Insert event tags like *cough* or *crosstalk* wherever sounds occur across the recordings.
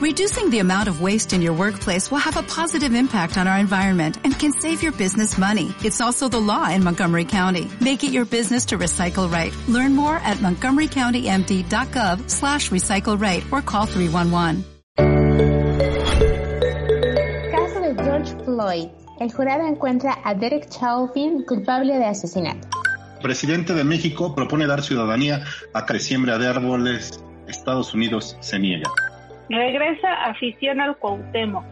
Reducing the amount of waste in your workplace will have a positive impact on our environment and can save your business money. It's also the law in Montgomery County. Make it your business to recycle right. Learn more at montgomerycountymd.gov slash recycle right or call 311. Caso de George Floyd. El jurado encuentra a Derek Chauvin culpable de asesinato. Presidente de México propone dar ciudadanía a que siembra de árboles. Estados Unidos se niega. Regresa afición al Cuauhtémoc.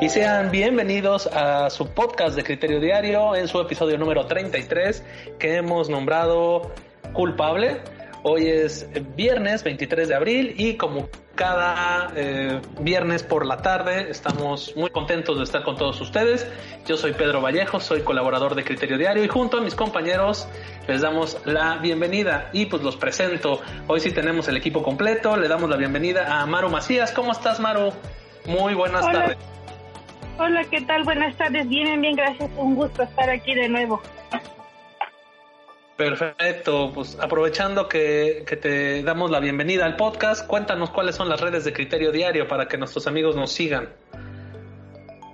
Y sean bienvenidos a su podcast de Criterio Diario en su episodio número 33 que hemos nombrado Culpable. Hoy es viernes 23 de abril y como cada eh, viernes por la tarde estamos muy contentos de estar con todos ustedes. Yo soy Pedro Vallejo, soy colaborador de Criterio Diario y junto a mis compañeros les damos la bienvenida y pues los presento. Hoy sí tenemos el equipo completo, le damos la bienvenida a Maru Macías. ¿Cómo estás Maru? Muy buenas Hola. tardes. Hola, ¿qué tal? Buenas tardes. Bien, bien, gracias. Un gusto estar aquí de nuevo. Perfecto, pues aprovechando que, que te damos la bienvenida al podcast, cuéntanos cuáles son las redes de Criterio Diario para que nuestros amigos nos sigan.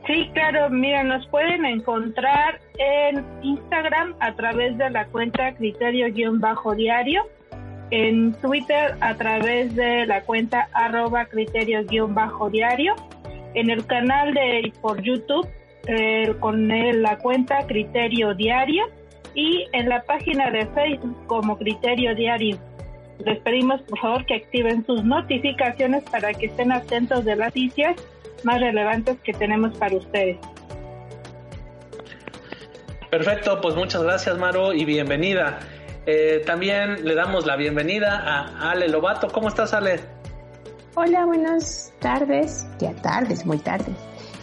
Sí, claro, mira, nos pueden encontrar en Instagram a través de la cuenta criterio-diario, en Twitter a través de la cuenta arroba criterio-diario, en el canal de por YouTube eh, con la cuenta Criterio Diario y en la página de Facebook como Criterio Diario. Les pedimos por favor que activen sus notificaciones para que estén atentos de las noticias más relevantes que tenemos para ustedes. Perfecto, pues muchas gracias Maru y bienvenida. Eh, también le damos la bienvenida a Ale Lobato. ¿Cómo estás Ale? Hola, buenas tardes. Ya tardes, muy tardes.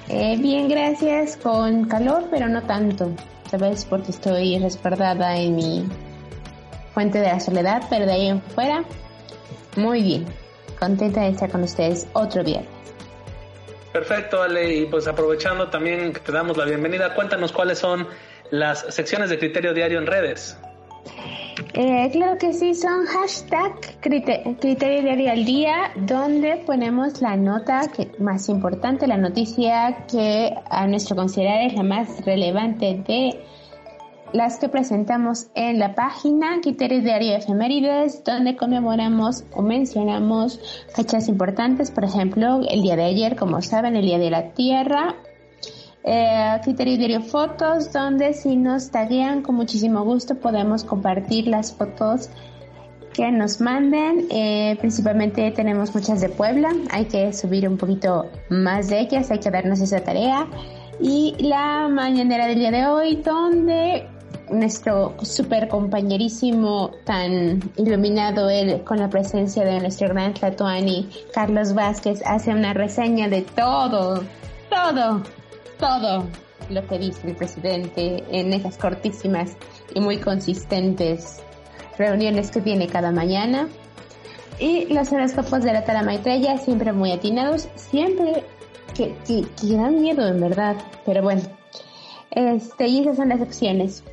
Eh, bien, gracias. Con calor, pero no tanto. Sabes, porque estoy respaldada en mi fuente de la soledad, pero de ahí en fuera, muy bien. Contenta de estar con ustedes otro viernes. Perfecto Ale y pues aprovechando también que te damos la bienvenida, cuéntanos cuáles son las secciones de Criterio Diario en redes. Eh, claro que sí, son hashtag crite- criterio diario al día, donde ponemos la nota que, más importante, la noticia que a nuestro considerar es la más relevante de las que presentamos en la página Criterio Diario de Efemérides, donde conmemoramos o mencionamos fechas importantes, por ejemplo, el día de ayer, como saben, el Día de la Tierra, eh, Criterio Diario Fotos, donde si nos taguean con muchísimo gusto podemos compartir las fotos que nos manden. Eh, principalmente tenemos muchas de Puebla, hay que subir un poquito más de ellas, hay que darnos esa tarea. Y la mañanera del día de hoy, donde nuestro super compañerísimo tan iluminado él con la presencia de nuestro gran Tlatuani, Carlos Vázquez, hace una reseña de todo, todo, todo lo que dice el presidente en esas cortísimas y muy consistentes reuniones que tiene cada mañana. Y los horóscopos de la Tara Maitreya, siempre muy atinados, siempre que, que, que dan miedo en verdad, pero bueno. Este, y esas son las opciones.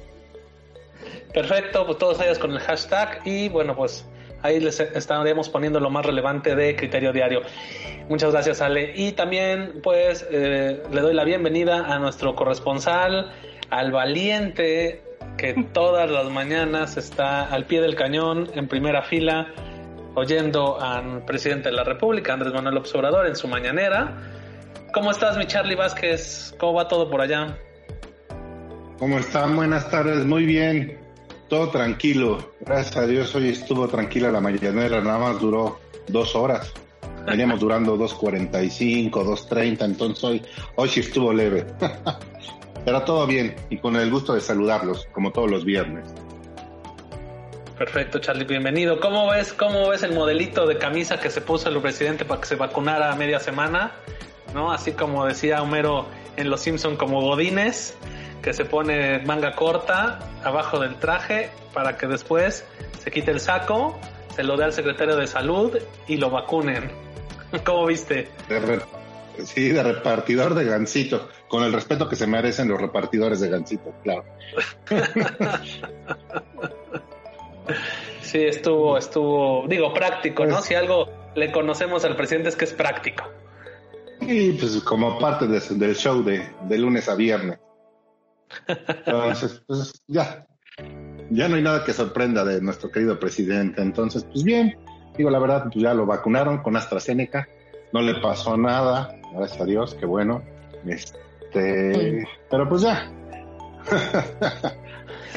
Perfecto, pues todos ellos con el hashtag y bueno, pues ahí les estaremos poniendo lo más relevante de Criterio Diario. Muchas gracias Ale. Y también pues eh, le doy la bienvenida a nuestro corresponsal, al valiente que *laughs* todas las mañanas está al pie del cañón en primera fila oyendo al presidente de la República, Andrés Manuel López Obrador, en su mañanera. ¿Cómo estás, mi Charlie Vázquez? ¿Cómo va todo por allá? ¿Cómo están? Buenas tardes, muy bien. Todo tranquilo. Gracias a Dios hoy estuvo tranquila la mañanera, nada más duró dos horas. Veníamos durando 2.45, 2.30, entonces hoy, hoy sí estuvo leve. *laughs* Pero todo bien y con el gusto de saludarlos, como todos los viernes. Perfecto, Charlie, bienvenido. ¿Cómo ves, cómo ves el modelito de camisa que se puso el presidente para que se vacunara a media semana? ¿No? Así como decía Homero en Los Simpson como Godines, que se pone manga corta abajo del traje para que después se quite el saco, se lo dé al secretario de salud y lo vacunen. *laughs* ¿Cómo viste? De re- sí, de repartidor de gansito, con el respeto que se merecen los repartidores de gansito, claro. *laughs* Sí, estuvo, estuvo, digo, práctico, ¿no? Pues- Si algo, le conocemos al presidente es que es práctico. Y pues como parte del show de, de lunes a viernes. *laughs* Entonces, pues ya, ya no hay nada que sorprenda de nuestro querido presidente. Entonces, pues bien, digo la verdad, pues ya lo vacunaron con AstraZeneca, no le pasó nada, gracias a Dios, qué bueno. Este, pero pues ya.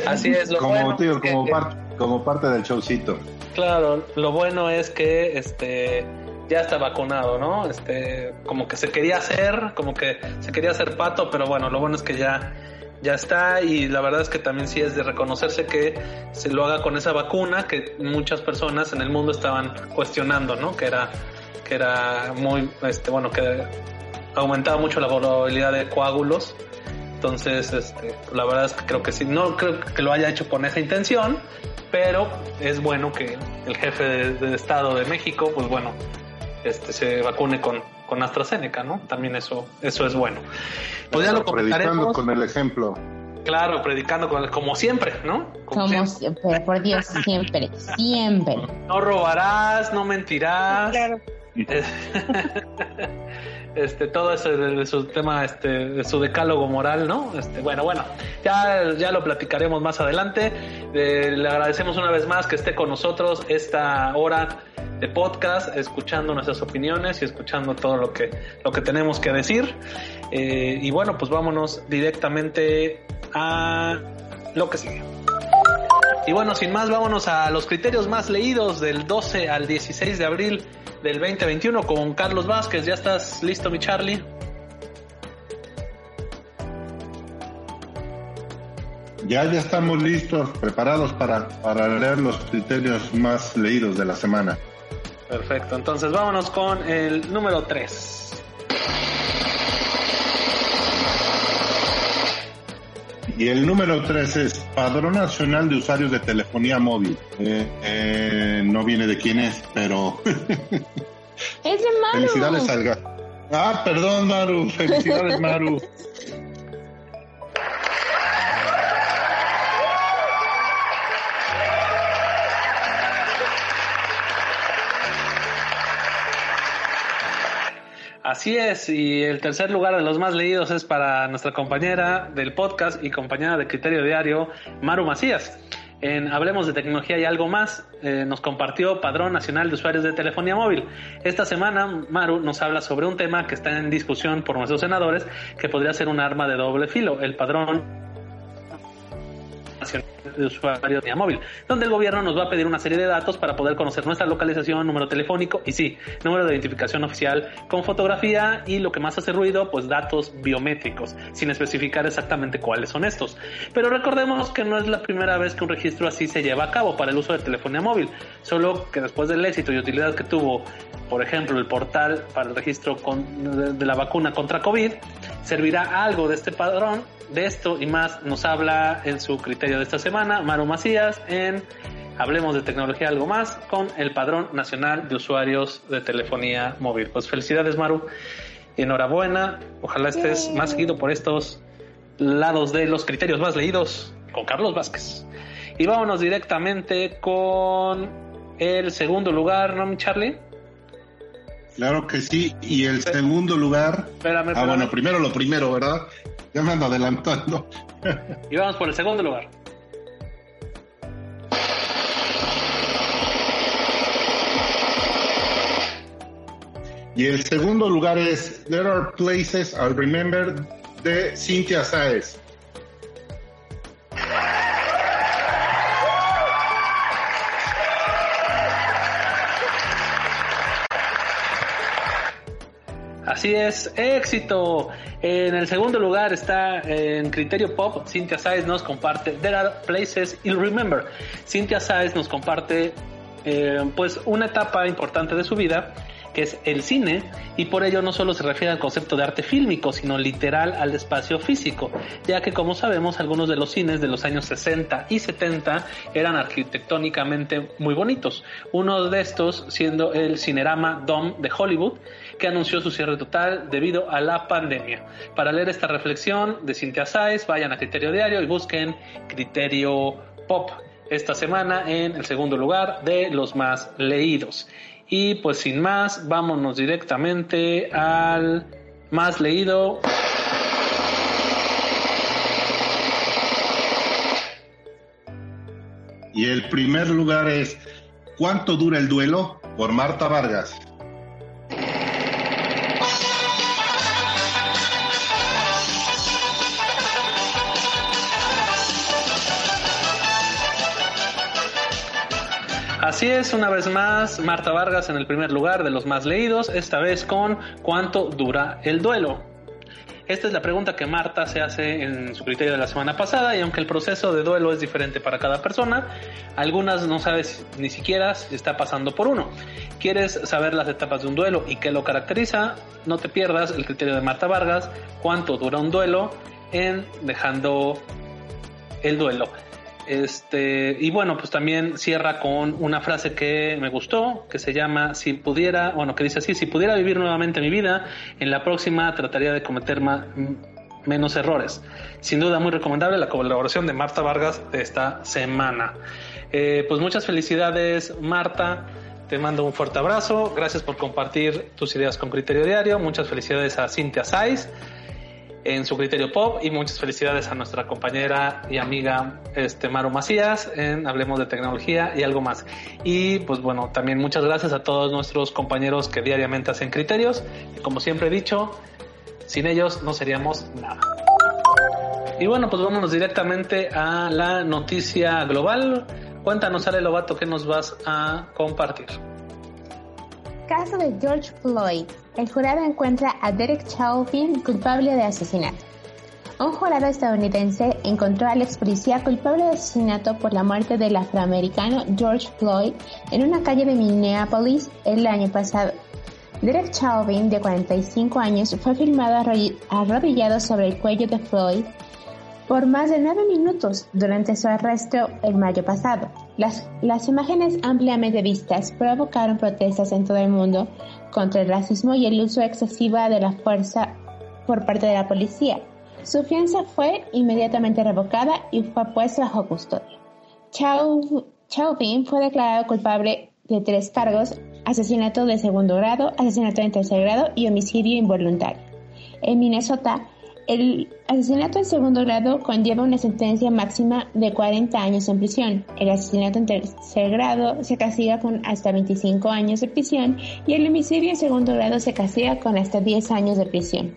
Así es, lo como, bueno como, parte, como parte del showcito. Claro, lo bueno es que este ya está vacunado, ¿no? Este, como que se quería hacer, como que se quería hacer pato, pero bueno, lo bueno es que ya ya está y la verdad es que también sí es de reconocerse que se lo haga con esa vacuna que muchas personas en el mundo estaban cuestionando, ¿no? Que era que era muy este bueno, que aumentaba mucho la probabilidad de coágulos. Entonces, este, la verdad es que creo que sí, no creo que lo haya hecho con esa intención, pero es bueno que el jefe de, Estado de México, pues bueno, este, se vacune con, con AstraZeneca, ¿no? También eso, eso es bueno. Pues ya lo predicando con el ejemplo. Claro, predicando con, como siempre, ¿no? Como, siempre. por Dios, siempre, siempre. No robarás, no mentirás. Claro. *laughs* este, todo eso de, su tema, este, de su decálogo moral, ¿no? Este, bueno, bueno, ya, ya lo platicaremos más adelante. Eh, le agradecemos una vez más que esté con nosotros esta hora de podcast, escuchando nuestras opiniones y escuchando todo lo que, lo que tenemos que decir. Eh, y bueno, pues vámonos directamente a lo que sigue. Y bueno, sin más, vámonos a los criterios más leídos del 12 al 16 de abril del 2021 con Carlos Vázquez. ¿Ya estás listo, mi Charlie? Ya, ya estamos listos, preparados para, para leer los criterios más leídos de la semana. Perfecto, entonces vámonos con el número 3. Y el número 3 es Padrón Nacional de Usuarios de Telefonía Móvil. Eh, eh, no viene de quién es, pero... es de Maru. Felicidades al Ah, perdón, Maru. Felicidades, Maru. *laughs* Así es, y el tercer lugar de los más leídos es para nuestra compañera del podcast y compañera de Criterio Diario, Maru Macías. En Hablemos de Tecnología y algo más, eh, nos compartió Padrón Nacional de Usuarios de Telefonía Móvil. Esta semana, Maru nos habla sobre un tema que está en discusión por nuestros senadores, que podría ser un arma de doble filo, el Padrón Nacional de usuario de móvil, donde el gobierno nos va a pedir una serie de datos para poder conocer nuestra localización, número telefónico y sí, número de identificación oficial con fotografía y lo que más hace ruido, pues datos biométricos, sin especificar exactamente cuáles son estos. Pero recordemos que no es la primera vez que un registro así se lleva a cabo para el uso de telefonía móvil, solo que después del éxito y utilidad que tuvo, por ejemplo, el portal para el registro de, de la vacuna contra COVID, servirá algo de este padrón de esto y más nos habla en su criterio de esta semana Maru Macías en Hablemos de tecnología algo más con el Padrón Nacional de Usuarios de Telefonía Móvil. Pues felicidades Maru y enhorabuena. Ojalá estés más seguido por estos lados de los criterios más leídos con Carlos Vázquez. Y vámonos directamente con el segundo lugar, ¿no, mi Charlie? Claro que sí. Y el segundo lugar. Espérame, Ah, bueno, primero lo primero, ¿verdad? Ya me ando adelantando. y vamos por el segundo lugar. Y el segundo lugar es There Are Places I'll Remember de Cynthia Saez. Así es, éxito. En el segundo lugar está en Criterio Pop, Cynthia Saez nos comparte There are places you'll remember. Cynthia Saez nos comparte eh, pues una etapa importante de su vida que es el cine, y por ello no solo se refiere al concepto de arte fílmico, sino literal al espacio físico, ya que como sabemos algunos de los cines de los años 60 y 70 eran arquitectónicamente muy bonitos. Uno de estos siendo el Cinerama Dome de Hollywood, que anunció su cierre total debido a la pandemia. Para leer esta reflexión de Cintia Sáez, vayan a Criterio Diario y busquen Criterio Pop esta semana en el segundo lugar de los más leídos. Y pues sin más, vámonos directamente al más leído. Y el primer lugar es ¿Cuánto dura el duelo? por Marta Vargas. Así es, una vez más, Marta Vargas en el primer lugar de los más leídos, esta vez con ¿cuánto dura el duelo? Esta es la pregunta que Marta se hace en su criterio de la semana pasada y aunque el proceso de duelo es diferente para cada persona, algunas no sabes ni siquiera si está pasando por uno. ¿Quieres saber las etapas de un duelo y qué lo caracteriza? No te pierdas el criterio de Marta Vargas, cuánto dura un duelo en Dejando el duelo. Este, y bueno, pues también cierra con una frase que me gustó, que se llama, si pudiera, bueno, que dice así, si pudiera vivir nuevamente mi vida, en la próxima trataría de cometer menos errores. Sin duda muy recomendable la colaboración de Marta Vargas de esta semana. Eh, pues muchas felicidades Marta, te mando un fuerte abrazo, gracias por compartir tus ideas con Criterio Diario, muchas felicidades a Cintia Saiz en su criterio pop y muchas felicidades a nuestra compañera y amiga este Maru Macías en Hablemos de Tecnología y algo más. Y pues bueno, también muchas gracias a todos nuestros compañeros que diariamente hacen criterios y como siempre he dicho, sin ellos no seríamos nada. Y bueno, pues vámonos directamente a la noticia global. Cuéntanos, Ale Lobato, ¿qué nos vas a compartir? Caso de George Floyd el jurado encuentra a Derek Chauvin culpable de asesinato. Un jurado estadounidense encontró al ex policía culpable de asesinato por la muerte del afroamericano George Floyd en una calle de Minneapolis el año pasado. Derek Chauvin, de 45 años, fue filmado arrodillado sobre el cuello de Floyd por más de nueve minutos durante su arresto el mayo pasado. Las, las imágenes ampliamente vistas provocaron protestas en todo el mundo contra el racismo y el uso excesivo de la fuerza por parte de la policía. Su fianza fue inmediatamente revocada y fue puesta bajo custodia. Chauvin fue declarado culpable de tres cargos, asesinato de segundo grado, asesinato en tercer grado y homicidio involuntario. En Minnesota, el asesinato en segundo grado conlleva una sentencia máxima de 40 años en prisión. El asesinato en tercer grado se castiga con hasta 25 años de prisión y el homicidio en segundo grado se castiga con hasta 10 años de prisión.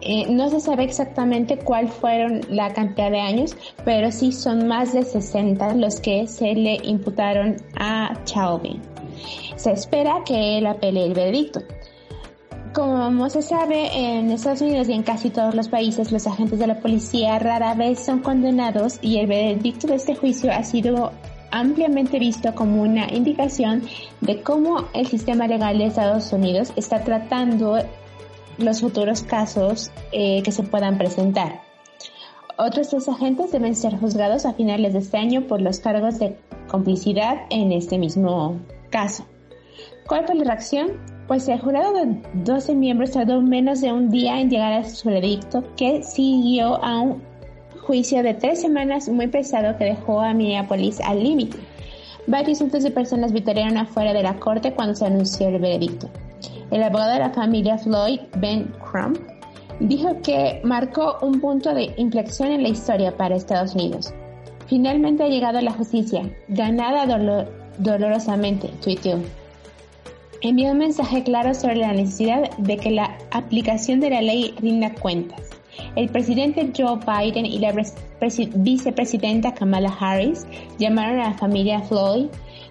Eh, no se sabe exactamente cuál fueron la cantidad de años, pero sí son más de 60 los que se le imputaron a Chauvin. Se espera que él apele el veredicto. Como se sabe, en Estados Unidos y en casi todos los países, los agentes de la policía rara vez son condenados y el veredicto de este juicio ha sido ampliamente visto como una indicación de cómo el sistema legal de Estados Unidos está tratando los futuros casos eh, que se puedan presentar. Otros dos agentes deben ser juzgados a finales de este año por los cargos de complicidad en este mismo caso. ¿Cuál fue la reacción? Pues el jurado de 12 miembros tardó menos de un día en llegar a su veredicto, que siguió a un juicio de tres semanas muy pesado que dejó a Minneapolis al límite. Varios cientos de personas vitorearon afuera de la corte cuando se anunció el veredicto. El abogado de la familia Floyd, Ben Crump, dijo que marcó un punto de inflexión en la historia para Estados Unidos. Finalmente ha llegado la justicia, ganada dolorosamente, tuiteó envió un mensaje claro sobre la necesidad de que la aplicación de la ley rinda cuentas. El presidente Joe Biden y la vicepresidenta Kamala Harris llamaron a la familia Floyd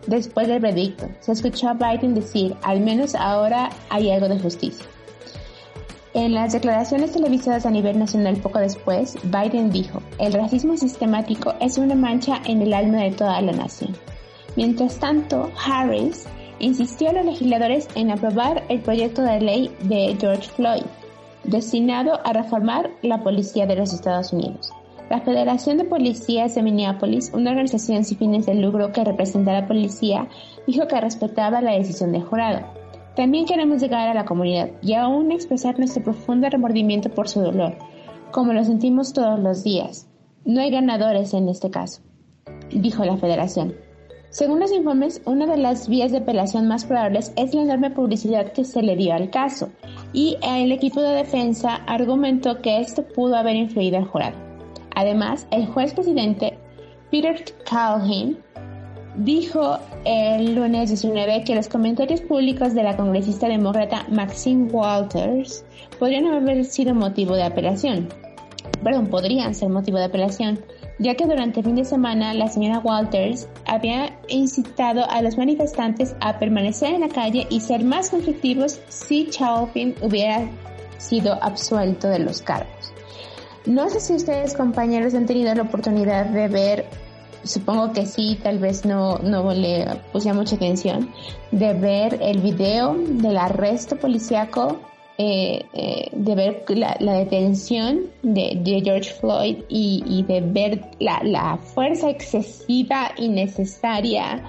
después del veredicto. Se escuchó a Biden decir, al menos ahora hay algo de justicia. En las declaraciones televisadas a nivel nacional poco después, Biden dijo, el racismo sistemático es una mancha en el alma de toda la nación. Mientras tanto, Harris insistió a los legisladores en aprobar el proyecto de ley de George Floyd, destinado a reformar la policía de los Estados Unidos. La Federación de Policías de Minneapolis, una organización sin fines de lucro que representa a la policía, dijo que respetaba la decisión del jurado. También queremos llegar a la comunidad y aún expresar nuestro profundo remordimiento por su dolor, como lo sentimos todos los días. No hay ganadores en este caso, dijo la federación. Según los informes, una de las vías de apelación más probables es la enorme publicidad que se le dio al caso, y el equipo de defensa argumentó que esto pudo haber influido al jurado. Además, el juez presidente Peter Calhoun dijo el lunes 19 que los comentarios públicos de la congresista demócrata Maxine Walters podrían haber sido motivo de apelación. Perdón, podrían ser motivo de apelación, ya que durante el fin de semana la señora Walters había incitado a los manifestantes a permanecer en la calle y ser más conflictivos si Chauvin hubiera sido absuelto de los cargos. No sé si ustedes compañeros han tenido la oportunidad de ver supongo que sí, tal vez no, no le puse mucha atención, de ver el video del arresto policiaco, eh, eh, de ver la, detención de, George Floyd y, de ver la, la fuerza excesiva, innecesaria,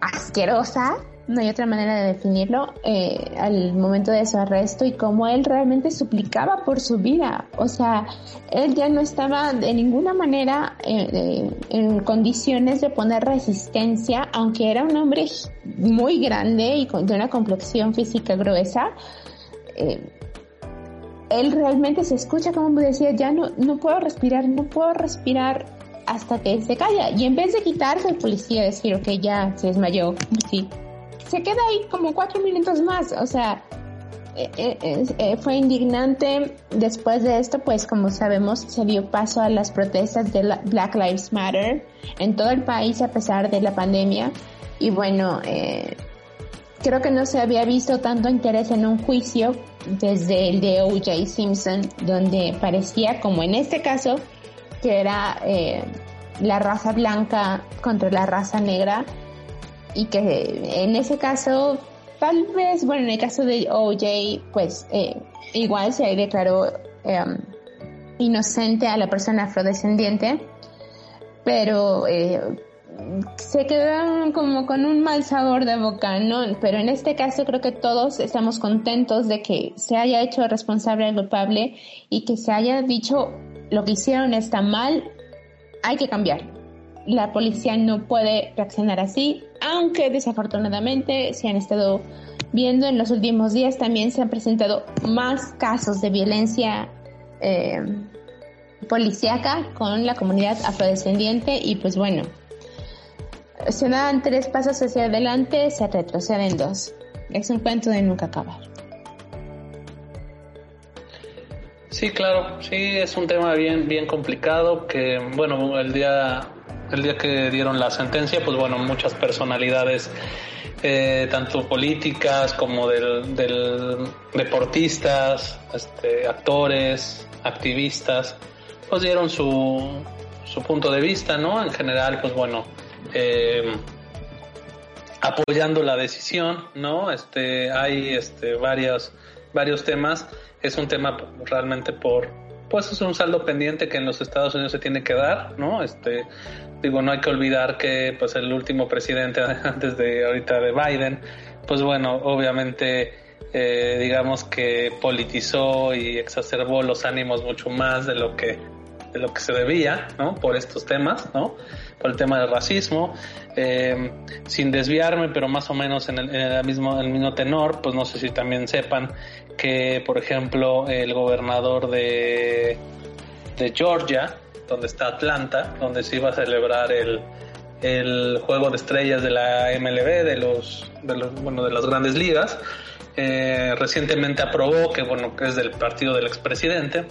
asquerosa no hay otra manera de definirlo, eh, al momento de su arresto y cómo él realmente suplicaba por su vida. O sea, él ya no estaba de ninguna manera eh, en condiciones de poner resistencia, aunque era un hombre muy grande y con, de una complexión física gruesa. Eh, él realmente se escucha como decía, ya no, no puedo respirar, no puedo respirar hasta que se calla. Y en vez de quitarse el policía, decir, ok, ya se desmayó, sí, se queda ahí como cuatro minutos más, o sea, eh, eh, fue indignante. Después de esto, pues como sabemos, se dio paso a las protestas de Black Lives Matter en todo el país a pesar de la pandemia. Y bueno, creo que no se había visto tanto interés en un juicio desde el de O.J. Simpson, donde parecía, como en este caso, que era la raza blanca contra la raza negra y que en ese caso, tal vez, bueno, en el caso de OJ, pues eh, igual se declaró em, inocente a la persona afrodescendiente, pero eh, se quedaron como con un mal sabor de boca, ¿no? Pero en este caso creo que todos estamos contentos de que se haya hecho responsable al culpable y que se haya dicho lo que hicieron está mal, hay que cambiar la policía no puede reaccionar así, aunque desafortunadamente se han estado viendo en los últimos días también se han presentado más casos de violencia eh, policíaca con la comunidad afrodescendiente y pues bueno, se dan tres pasos hacia adelante, se retroceden dos. Es un cuento de nunca acabar. Sí, claro, sí, es un tema bien, bien complicado que, bueno, el día el día que dieron la sentencia, pues bueno, muchas personalidades, eh, tanto políticas como del, deportistas, este, actores, activistas, pues dieron su, su punto de vista, ¿no? En general, pues bueno, eh, apoyando la decisión, ¿no? Este, hay este, varios, varios temas. Es un tema realmente por, pues es un saldo pendiente que en los Estados Unidos se tiene que dar, ¿no? Este, digo, no hay que olvidar que pues el último presidente *laughs* antes de ahorita de Biden, pues bueno, obviamente eh, digamos que politizó y exacerbó los ánimos mucho más de lo que de lo que se debía, ¿no? Por estos temas, ¿no? Por el tema del racismo, eh, sin desviarme, pero más o menos en el, en el mismo, el mismo tenor, pues no sé si también sepan que, por ejemplo, el gobernador de, de Georgia, donde está Atlanta, donde se iba a celebrar el, el juego de estrellas de la MLB, de los, de los bueno, de las grandes ligas, eh, recientemente aprobó, que bueno, que es del partido del expresidente,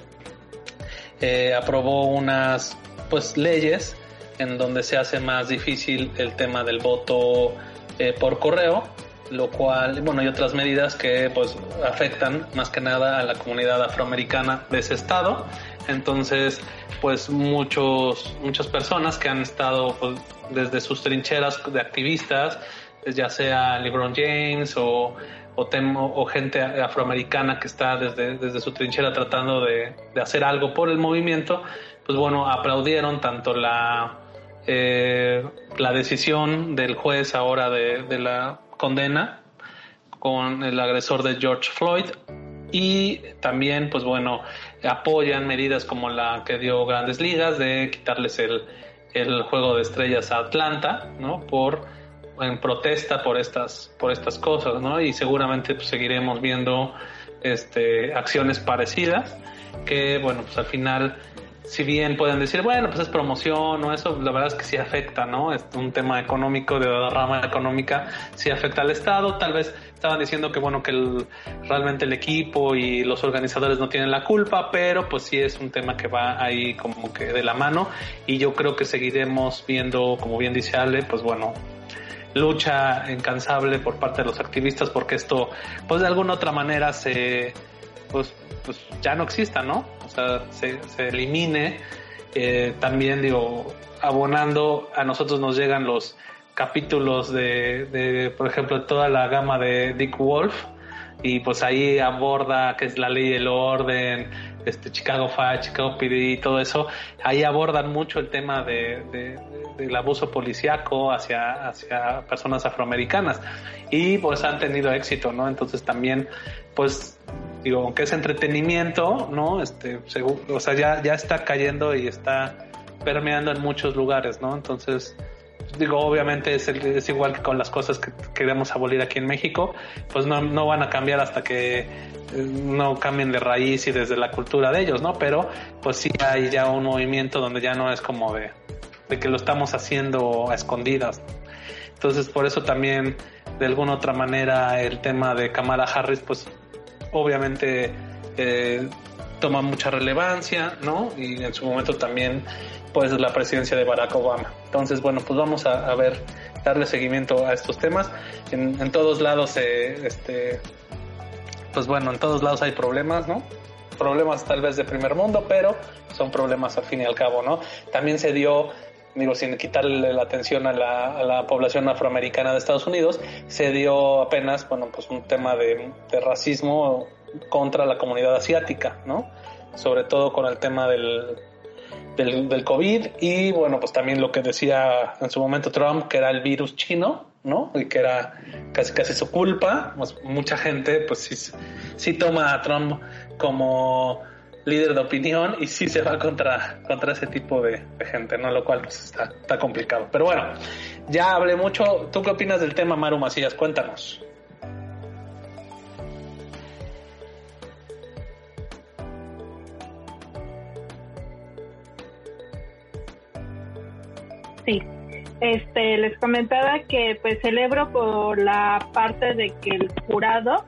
eh, aprobó unas pues leyes en donde se hace más difícil el tema del voto eh, por correo lo cual, bueno, hay otras medidas que pues afectan más que nada a la comunidad afroamericana de ese estado. Entonces, pues muchos, muchas personas que han estado pues, desde sus trincheras de activistas, ya sea LeBron James o, o, gente afroamericana que está desde, desde su trinchera tratando de, hacer algo por el movimiento, pues bueno, aplaudieron tanto la, eh, la decisión del juez ahora de, de la condena con el agresor de George Floyd y también pues bueno apoyan medidas como la que dio Grandes Ligas de quitarles el, el juego de estrellas a Atlanta, ¿no? Por en protesta por estas por estas cosas, ¿no? Y seguramente pues, seguiremos viendo este acciones parecidas que bueno, pues al final si bien pueden decir, bueno, pues es promoción o eso, la verdad es que sí afecta, ¿no? Es un tema económico, de la rama económica, sí afecta al Estado. Tal vez estaban diciendo que, bueno, que realmente el equipo y los organizadores no tienen la culpa, pero pues sí es un tema que va ahí como que de la mano y yo creo que seguiremos viendo, como bien dice Ale, pues bueno, lucha incansable por parte de los activistas porque esto, pues de alguna otra manera se, pues, pues ya no exista, ¿no? O sea, se, elimine. Eh, también digo, abonando, a nosotros nos llegan los capítulos de, de, por ejemplo, toda la gama de Dick Wolf y pues ahí aborda qué es la ley del orden, este Chicago Fire, Chicago PD y todo eso, ahí abordan mucho el tema de, del abuso policíaco hacia, hacia personas afroamericanas y pues han tenido éxito, ¿no? Entonces también, pues digo, aunque es entretenimiento, ¿no? Este, o sea, ya, ya está cayendo y está permeando en muchos lugares, ¿no? Entonces, digo, obviamente es, es igual que con las cosas que queremos abolir aquí en México, pues no, no van a cambiar hasta que eh, no cambien de raíz y desde la cultura de ellos, ¿no? Pero pues sí hay ya un movimiento donde ya no es como de, de que lo estamos haciendo a escondidas. Entonces por eso también de alguna otra manera el tema de Kamala Harris pues obviamente eh, toma mucha relevancia, ¿no? Y en su momento también, pues, la presidencia de Barack Obama. Entonces, bueno, pues vamos a, ver, darle seguimiento a estos temas. En, todos lados, eh, este, pues bueno, en todos lados hay problemas, ¿no? Problemas tal vez de primer mundo, pero son problemas al fin y al cabo, ¿no? También se dio digo, sin quitarle la atención a la, a la, población afroamericana de Estados Unidos, se dio apenas, bueno, pues un tema de, de, racismo contra la comunidad asiática, ¿no? Sobre todo con el tema del, del, del, COVID y, bueno, pues también lo que decía en su momento Trump, que era el virus chino, ¿no? Y que era casi casi su culpa. Pues mucha gente, pues sí, sí toma a Trump como líder de opinión y sí se va contra, contra ese tipo de, gente, ¿no? Lo cual pues está, está complicado. Pero bueno, ya hablé mucho. ¿Tú qué opinas del tema, Maru Macías? Cuéntanos. Sí, este, les comentaba que pues celebro por la parte de que el jurado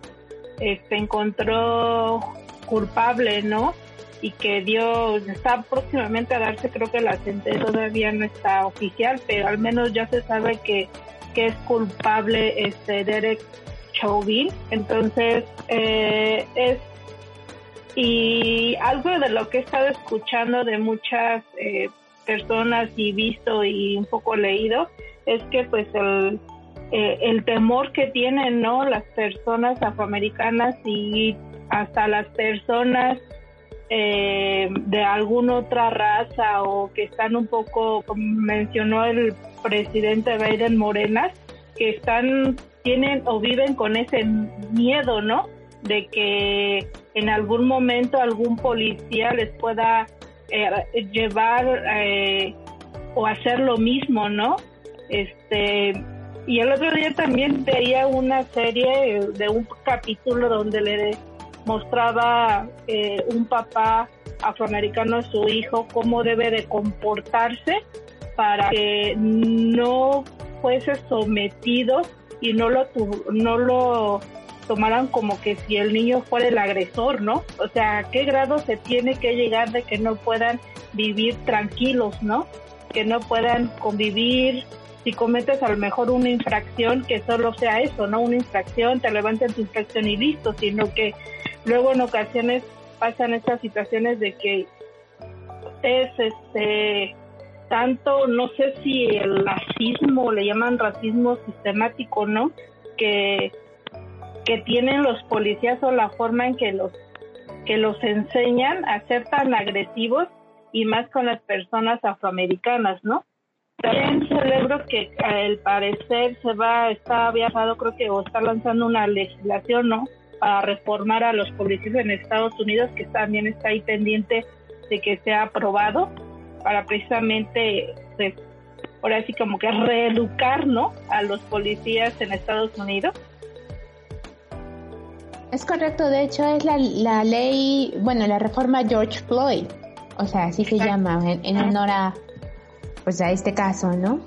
este, encontró culpable, ¿no? Y que dio, está próximamente a darse, creo que la sentencia todavía no está oficial, pero al menos ya se sabe que, que es culpable este Derek Chauvin. Entonces, eh, es y algo de lo que he estado escuchando de muchas eh, personas y visto y un poco leído es que pues el, eh, el temor que tienen no las personas afroamericanas y hasta las personas eh, de alguna otra raza o que están un poco, como mencionó el presidente Biden Morenas, que están, tienen o viven con ese miedo, ¿no? De que en algún momento algún policía les pueda eh, llevar eh, o hacer lo mismo, ¿no? Este, y el otro día también veía una serie de un capítulo donde le mostraba eh, un papá afroamericano a su hijo cómo debe de comportarse para que no fuese sometido y no lo no lo tomaran como que si el niño fuera el agresor, ¿no? O sea, ¿a qué grado se tiene que llegar de que no puedan vivir tranquilos, ¿no? Que no puedan convivir si cometes a lo mejor una infracción, que solo sea eso, no una infracción, te levanten tu infracción y listo, sino que luego en ocasiones pasan estas situaciones de que es este tanto, no sé si el racismo, le llaman racismo sistemático, ¿no? Que, que tienen los policías o la forma en que los que los enseñan a ser tan agresivos y más con las personas afroamericanas, ¿no? También celebro que al parecer se va, está viajado creo que o está lanzando una legislación, ¿no? Para reformar a los policías en Estados Unidos, que también está ahí pendiente de que sea aprobado. para precisamente, pues, ahora sí como que reeducar, ¿no? A los policías en Estados Unidos. Es correcto, de hecho es la, la ley, bueno, la reforma George Floyd, o sea, así se llama, en, en honor a, pues a este caso, ¿no?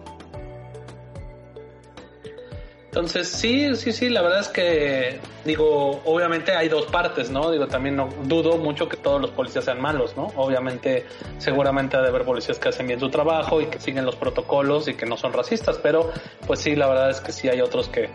Entonces, sí, sí, sí, la verdad es que, digo, obviamente hay dos partes, ¿no? Digo, también no dudo mucho que todos los policías sean malos, ¿no? Obviamente, seguramente ha de haber policías que hacen bien su trabajo y que siguen los protocolos y que no son racistas, pero pues sí, la verdad es que sí hay otros que,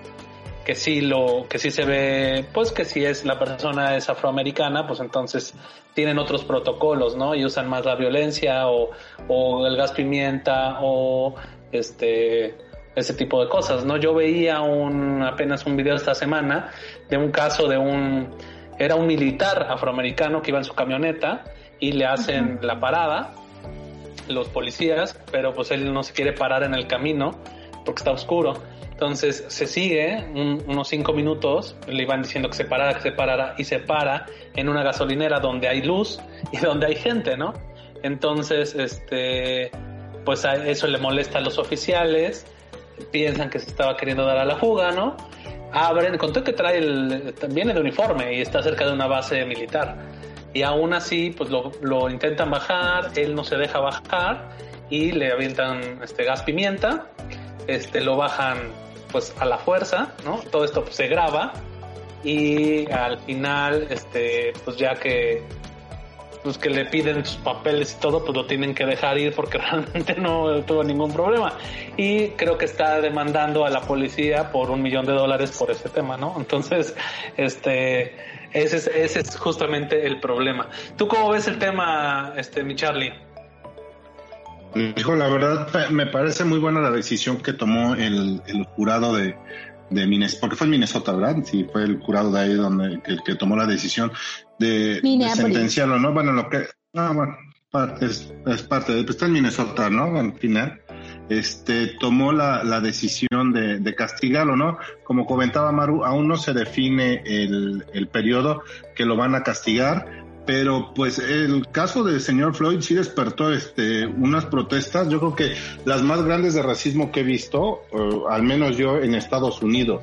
que sí lo, que sí se ve, pues que si es la persona es afroamericana, pues entonces tienen otros protocolos, ¿no? Y usan más la violencia o, o el gas pimienta o este ese tipo de cosas, ¿no? Yo veía un apenas un video esta semana de un caso de un era un militar afroamericano que iba en su camioneta y le hacen la parada los policías, pero pues él no se quiere parar en el camino porque está oscuro. Entonces se sigue unos cinco minutos, le iban diciendo que se parara, que se parara, y se para en una gasolinera donde hay luz y *laughs* donde hay gente, ¿no? Entonces, este, pues a eso le molesta a los oficiales, piensan que se estaba queriendo dar a la fuga, ¿no? Abren, contó que trae el, viene de uniforme y está cerca de una base militar. Y aún así, pues lo, lo intentan bajar, él no se deja bajar y le avientan este gas pimienta, este lo bajan pues a la fuerza, ¿no? Todo esto pues, se graba y al final, este, pues ya que pues que le piden sus papeles y todo, pues lo tienen que dejar ir porque *laughs* realmente no tuvo ningún problema. Y creo que está demandando a la policía por un millón de dólares por ese tema, ¿no? Entonces, este, ese es, ese es justamente el problema. ¿Tú cómo ves el tema, este, mi Charlie? Hijo, la verdad me parece muy buena la decisión que tomó el, el jurado de, de Minnesota, porque fue en Minnesota, ¿verdad? Sí, fue el jurado de ahí donde el que tomó la decisión de, de sentenciarlo, ¿no? Bueno, lo que, ah, bueno, parte, es, es, parte de, pues está en Minnesota, ¿no? Al final, este, tomó la, la decisión de, de, castigarlo, ¿no? Como comentaba Maru, aún no se define el, el periodo que lo van a castigar, pero pues el caso del señor Floyd sí despertó este unas protestas, yo creo que las más grandes de racismo que he visto, uh, al menos yo en Estados Unidos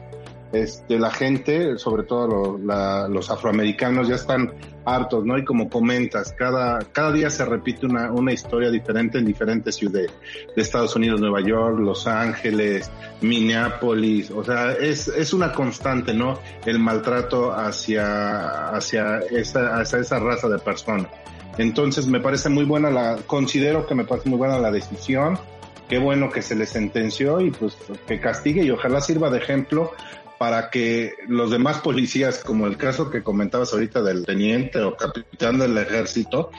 este, la gente, sobre todo lo, la, los afroamericanos, ya están hartos, ¿no? Y como comentas, cada, cada día se repite una, una historia diferente en diferentes ciudades de Estados Unidos, Nueva York, Los Ángeles, Minneapolis, o sea, es, es una constante, ¿no? El maltrato hacia, hacia esa, hacia esa raza de personas. Entonces me parece muy buena la, considero que me parece muy buena la decisión qué bueno que se le sentenció y pues que castigue y ojalá sirva de ejemplo para que los demás policías, como el caso que comentabas ahorita del teniente o capitán del ejército,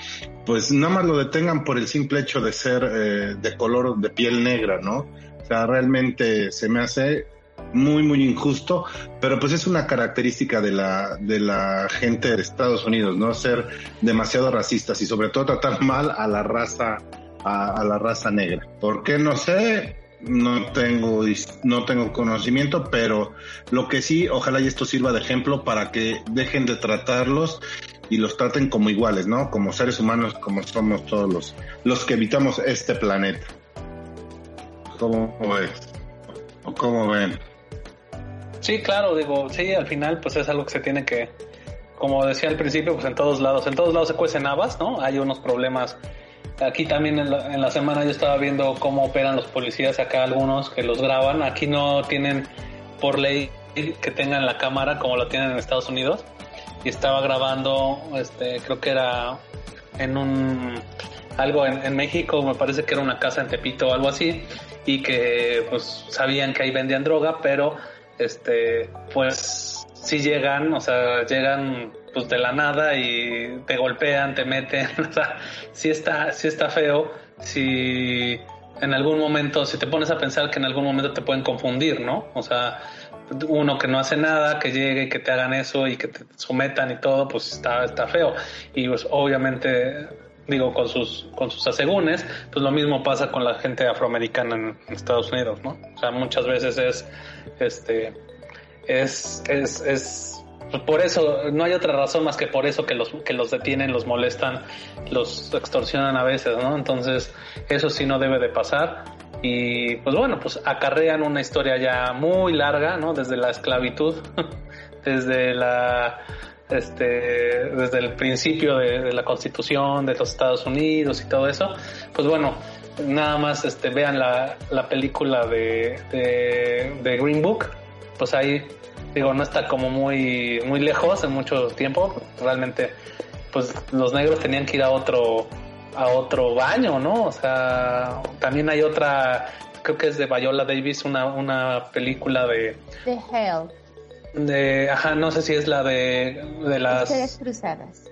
pues nada más lo detengan por el simple hecho de ser eh, de color de piel negra, ¿no? O sea, realmente se me hace muy, muy injusto, pero pues es una característica de la, de la gente de Estados Unidos, ¿no? Ser demasiado racistas y sobre todo tratar mal a la raza, a, a la raza negra. ¿Por qué? No sé, no tengo no tengo conocimiento, pero lo que sí, ojalá y esto sirva de ejemplo para que dejen de tratarlos y los traten como iguales, ¿no? Como seres humanos, como somos todos los los que habitamos este planeta. ¿Cómo ves? ¿O cómo ven? Sí, claro, digo, sí, al final pues es algo que se tiene que, como decía al principio, pues en todos lados, en todos lados se cuecen habas, ¿no? Hay unos problemas Aquí también en la, semana yo estaba viendo cómo operan los policías, acá algunos que los graban. Aquí no tienen por ley que tengan la cámara como lo tienen en Estados Unidos. Y estaba grabando, este, creo que era en un algo en, México, me parece que era una casa en Tepito o algo así, y que pues sabían que ahí vendían droga, pero este, pues si llegan, o sea, llegan pues de la nada y te golpean, te meten, *laughs* o sea, sí está, sí está feo, si en algún momento, si te pones a pensar que en algún momento te pueden confundir, ¿no? O sea, uno que no hace nada, que llegue y que te hagan eso y que te sometan y todo, pues está, está feo. Y pues obviamente, digo, con sus, con sus asegúnes, pues lo mismo pasa con la gente afroamericana en, en Estados Unidos, ¿no? O sea, muchas veces es, este, es, es, es pues, por eso, no hay otra razón más que por eso que los, que los detienen, los molestan, los extorsionan a veces, ¿no? Entonces, eso sí no debe de pasar. Y pues bueno, pues acarrean una historia ya muy larga, ¿no? Desde la esclavitud, *laughs* desde la este, desde el principio de, la constitución de los Estados Unidos y todo eso, pues bueno, nada más este, vean la, la película de, de, Green Book, pues ahí digo, no está como muy, muy lejos en mucho tiempo, realmente pues los negros tenían que ir a otro, a otro baño, ¿no? O sea, también hay otra, creo que es de Viola Davis, una, una película de... The Hell de, ajá, no sé si es la de, de las... Historias cruzadas.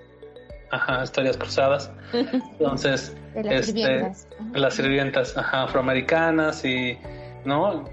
Ajá, historias cruzadas. *laughs* Entonces, de las este, sirvientas. Las sirvientas, ajá, afroamericanas y, ¿no?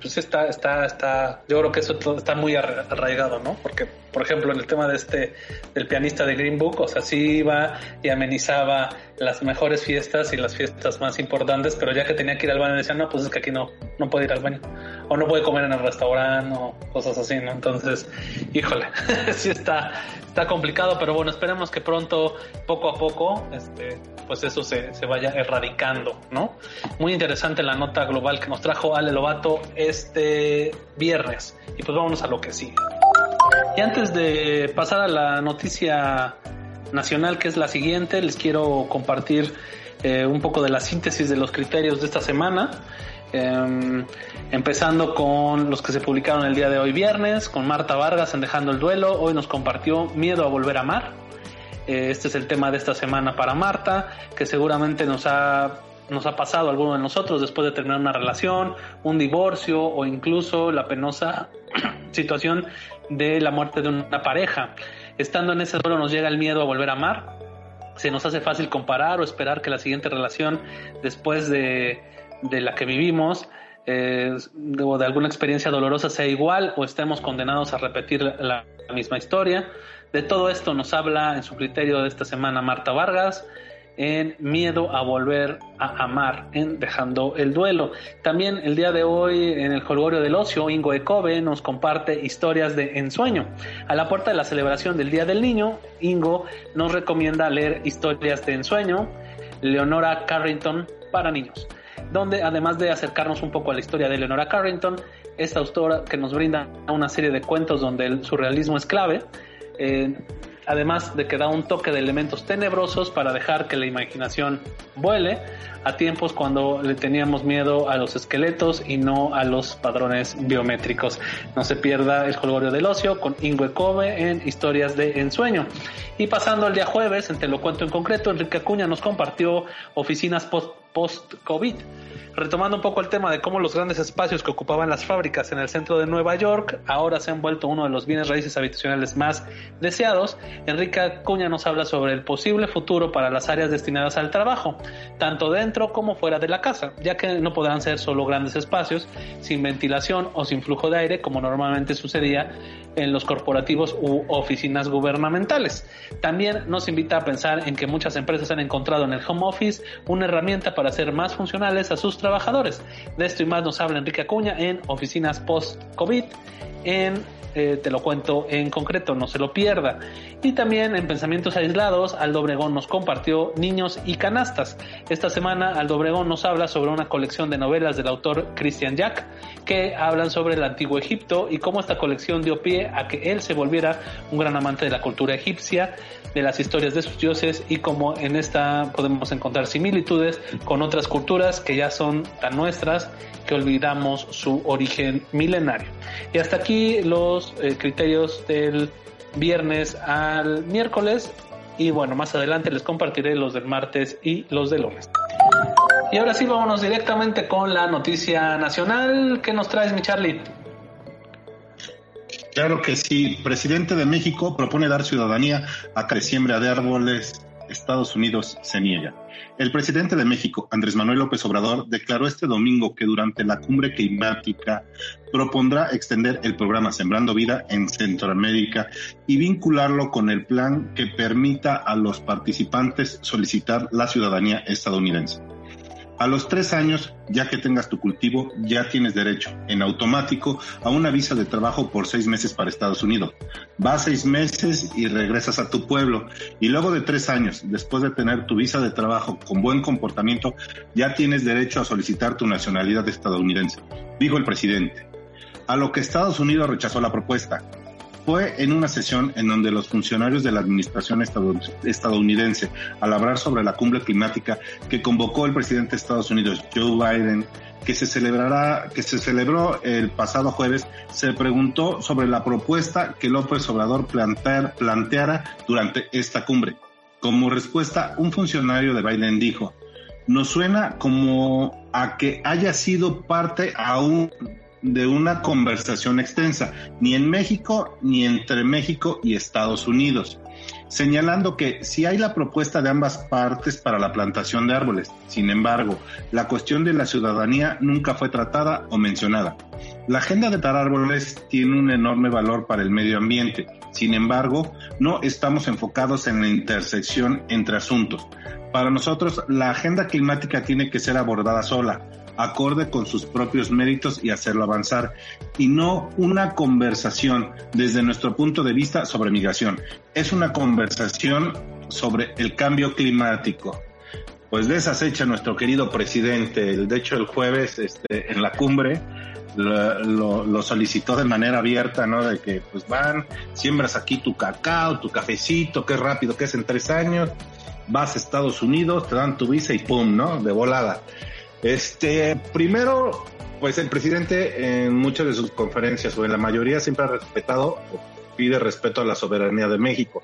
Pues está, está, está, yo creo que eso está muy arraigado, ¿no? Porque, por ejemplo, en el tema de este, del pianista de Green Book, o sea, sí iba y amenizaba las mejores fiestas y las fiestas más importantes, pero ya que tenía que ir al baño, decían, no, pues es que aquí no, no puede ir al baño o no puede comer en el restaurante o cosas así, ¿no? Entonces, híjole, *laughs* sí está, está complicado, pero bueno, esperemos que pronto, poco a poco, este, pues eso se, se vaya erradicando, ¿no? Muy interesante la nota global que nos trajo Ale Lobato este viernes. Y pues vámonos a lo que sigue. Y antes de pasar a la noticia nacional, que es la siguiente, les quiero compartir eh, un poco de la síntesis de los criterios de esta semana. Em, empezando con los que se publicaron el día de hoy viernes, con Marta Vargas en Dejando el Duelo. Hoy nos compartió Miedo a Volver a Amar. Eh, este es el tema de esta semana para Marta, que seguramente nos ha, nos ha pasado a alguno de nosotros después de terminar una relación, un divorcio o incluso la penosa *clears throat* situación de la muerte de una pareja. Estando en ese duelo nos llega el miedo a volver a amar. Se nos hace fácil comparar o esperar que la siguiente relación después de de la que vivimos eh, o de alguna experiencia dolorosa sea igual o estemos condenados a repetir la, misma historia. De todo esto nos habla en su criterio de esta semana Marta Vargas en Miedo a volver a amar, en Dejando el duelo. También el día de hoy en el Jolgorio del Ocio, Ingo Ecobe nos comparte historias de ensueño. A la puerta de la celebración del Día del Niño, Ingo nos recomienda leer historias de ensueño, Leonora Carrington para niños donde además de acercarnos un poco a la historia de Leonora Carrington, esta autora que nos brinda una serie de cuentos donde el surrealismo es clave, eh, además de que da un toque de elementos tenebrosos para dejar que la imaginación vuele a tiempos cuando le teníamos miedo a los esqueletos y no a los padrones biométricos. No se pierda el Jolgorio del Ocio con Ingwe Kobe en Historias de Ensueño. Y pasando al día jueves, en Te lo cuento en concreto, Enrique Acuña nos compartió oficinas post-COVID. Retomando un poco el tema de cómo los grandes espacios que ocupaban las fábricas en el centro de Nueva York ahora se han vuelto uno de los bienes raíces habitacionales más deseados, Enrique Acuña nos habla sobre el posible futuro para las áreas destinadas al trabajo, tanto dentro como fuera de la casa, ya que no podrán ser solo grandes espacios sin ventilación o sin flujo de aire como normalmente sucedía en los corporativos u oficinas gubernamentales. También nos invita a pensar en que muchas empresas han encontrado en el home office una herramienta para hacer más funcionales a sus trabajadores. De esto y más nos habla Enrique Acuña en Oficinas Post-COVID en eh, te lo cuento en concreto, no se lo pierda. Y también en Pensamientos Aislados, Aldo Obregón nos compartió Niños y Canastas. Esta semana Aldo Obregón nos habla sobre una colección de novelas del autor Christian Jack que hablan sobre el antiguo Egipto y cómo esta colección dio pie a que él se volviera un gran amante de la cultura egipcia, de las historias de sus dioses y cómo en esta podemos encontrar similitudes con otras culturas que ya son tan nuestras que olvidamos su origen milenario. Y hasta aquí los eh, criterios del viernes al miércoles y bueno, más adelante les compartiré los del martes y los del lunes. Y ahora sí, vámonos directamente con la noticia nacional. ¿Qué nos traes, mi Charlie? Claro que sí. Presidente de México propone dar ciudadanía a que siembra de árboles. Estados Unidos se niega. El presidente de México, Andrés Manuel López Obrador, declaró este domingo que durante la cumbre climática propondrá extender el programa Sembrando Vida en Centroamérica y vincularlo con el plan que permita a los participantes solicitar la ciudadanía estadounidense. A los tres años, ya que tengas tu cultivo, ya tienes derecho, en automático, a una visa de trabajo por seis meses para Estados Unidos. Vas seis meses y regresas a tu pueblo. Y luego de tres años, después de tener tu visa de trabajo con buen comportamiento, ya tienes derecho a solicitar tu nacionalidad estadounidense, dijo el presidente. A lo que Estados Unidos rechazó la propuesta fue en una sesión en donde los funcionarios de la administración estadounidense, al hablar sobre la cumbre climática que convocó el presidente de Estados Unidos, Joe Biden, que se celebrará, que se celebró el pasado jueves, se preguntó sobre la propuesta que López Obrador plantear, planteara durante esta cumbre. Como respuesta, un funcionario de Biden dijo, nos suena como a que haya sido parte aún de una conversación extensa, ni en México ni entre México y Estados Unidos, señalando que si hay la propuesta de ambas partes para la plantación de árboles, sin embargo, la cuestión de la ciudadanía nunca fue tratada o mencionada. La agenda de tal árboles tiene un enorme valor para el medio ambiente, sin embargo, no estamos enfocados en la intersección entre asuntos. Para nosotros, la agenda climática tiene que ser abordada sola, acorde con sus propios méritos y hacerlo avanzar, y no una conversación desde nuestro punto de vista sobre migración. Es una conversación sobre el cambio climático. Pues de esa hecha nuestro querido presidente, de hecho el jueves este, en la cumbre, lo, solicitó de manera abierta, ¿no? De que pues van, siembras aquí tu cacao, tu cafecito, que rápido, que es en tres años, vas a Estados Unidos, te dan tu visa y pum, ¿no? De volada. Este, primero, pues el presidente en muchas de sus conferencias o en la mayoría siempre ha respetado pide respeto a la soberanía de México,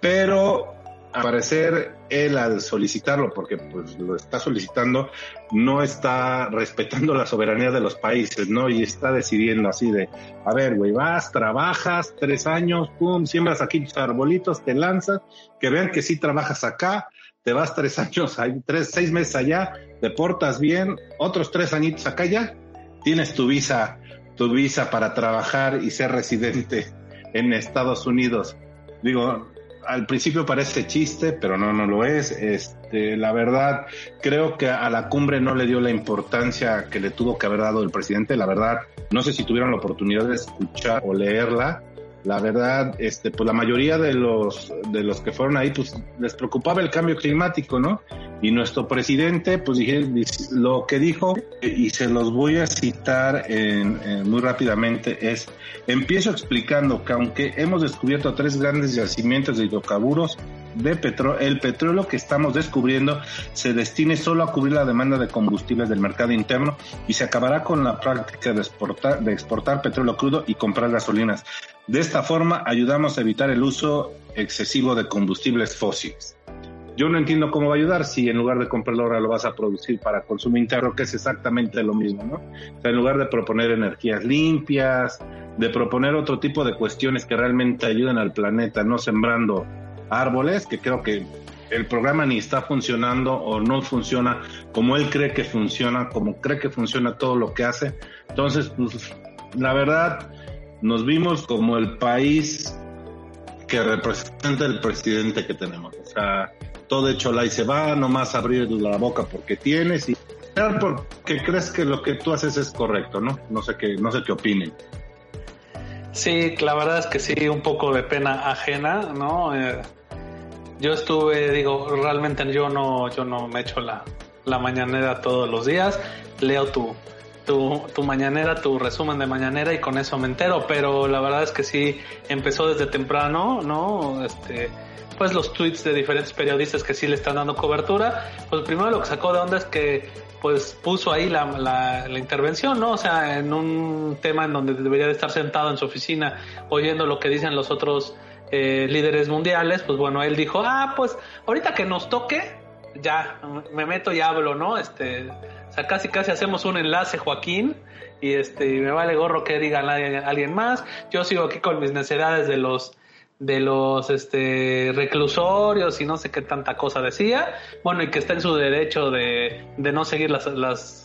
pero a parecer él al solicitarlo, porque pues lo está solicitando, no está respetando la soberanía de los países, ¿no? Y está decidiendo así de, a ver, güey, vas, trabajas tres años, pum, siembras aquí tus arbolitos, te lanzas, que vean que sí trabajas acá, te vas tres *laughs* años, tres, seis meses allá, te portas bien, otros tres añitos acá ya, tienes tu visa, tu visa para trabajar y ser residente en Estados Unidos. Digo, al principio parece chiste, pero no, no lo es. Este, la verdad, creo que a la cumbre no le dio la importancia que le tuvo que haber dado el presidente. La verdad, no sé si tuvieron la oportunidad de escuchar o leerla la verdad, este, pues la mayoría de los, de los que fueron ahí, pues les preocupaba el cambio climático, ¿no? Y nuestro presidente, pues dije, lo que dijo, y se los voy a citar muy rápidamente, es, empiezo explicando que aunque hemos descubierto tres grandes yacimientos de hidrocarburos, de petróleo, el petróleo que estamos descubriendo se destine solo a cubrir la demanda de combustibles del mercado interno y se acabará con la práctica de exportar, de exportar petróleo crudo y comprar gasolinas. De esta forma ayudamos a evitar el uso excesivo de combustibles fósiles. Yo no entiendo cómo va a ayudar si en lugar de comprarlo ahora lo vas a producir para consumo interno, que es exactamente lo mismo, ¿no? O sea, en lugar de proponer energías limpias, de proponer otro tipo de cuestiones que realmente ayuden al planeta, no sembrando árboles, que creo que el programa ni está funcionando o no funciona como él cree que funciona, como cree que funciona todo lo que hace. Entonces, pues, la verdad, nos vimos como el país que representa el presidente que tenemos. O sea, todo hecho la y se va, nomás abrir la boca porque tienes y porque crees que lo que tú haces es correcto, ¿no? No sé qué, no sé qué opinen. Sí, la verdad es que sí, un poco de pena ajena, ¿no? Eh, yo estuve, digo, realmente yo no, yo no me echo la, la mañanera todos los días, leo tu, tu, tu mañanera, tu resumen de mañanera y con eso me entero, pero la verdad es que sí empezó desde temprano, ¿no? Este, pues los tweets de diferentes periodistas que sí le están dando cobertura, pues primero lo que sacó de onda es que pues puso ahí la, la, intervención, ¿no? O sea, en un tema en donde debería de estar sentado en su oficina oyendo lo que dicen los otros eh, líderes mundiales, pues bueno, él dijo, ah, pues ahorita que nos toque, ya, me meto y hablo, ¿no? Este, o sea, casi casi hacemos un enlace, Joaquín, y este, me vale gorro que diga alguien más. Yo sigo aquí con mis necesidades de los de los este reclusorios y no sé qué tanta cosa decía. Bueno, y que está en su derecho de, de no seguir las, las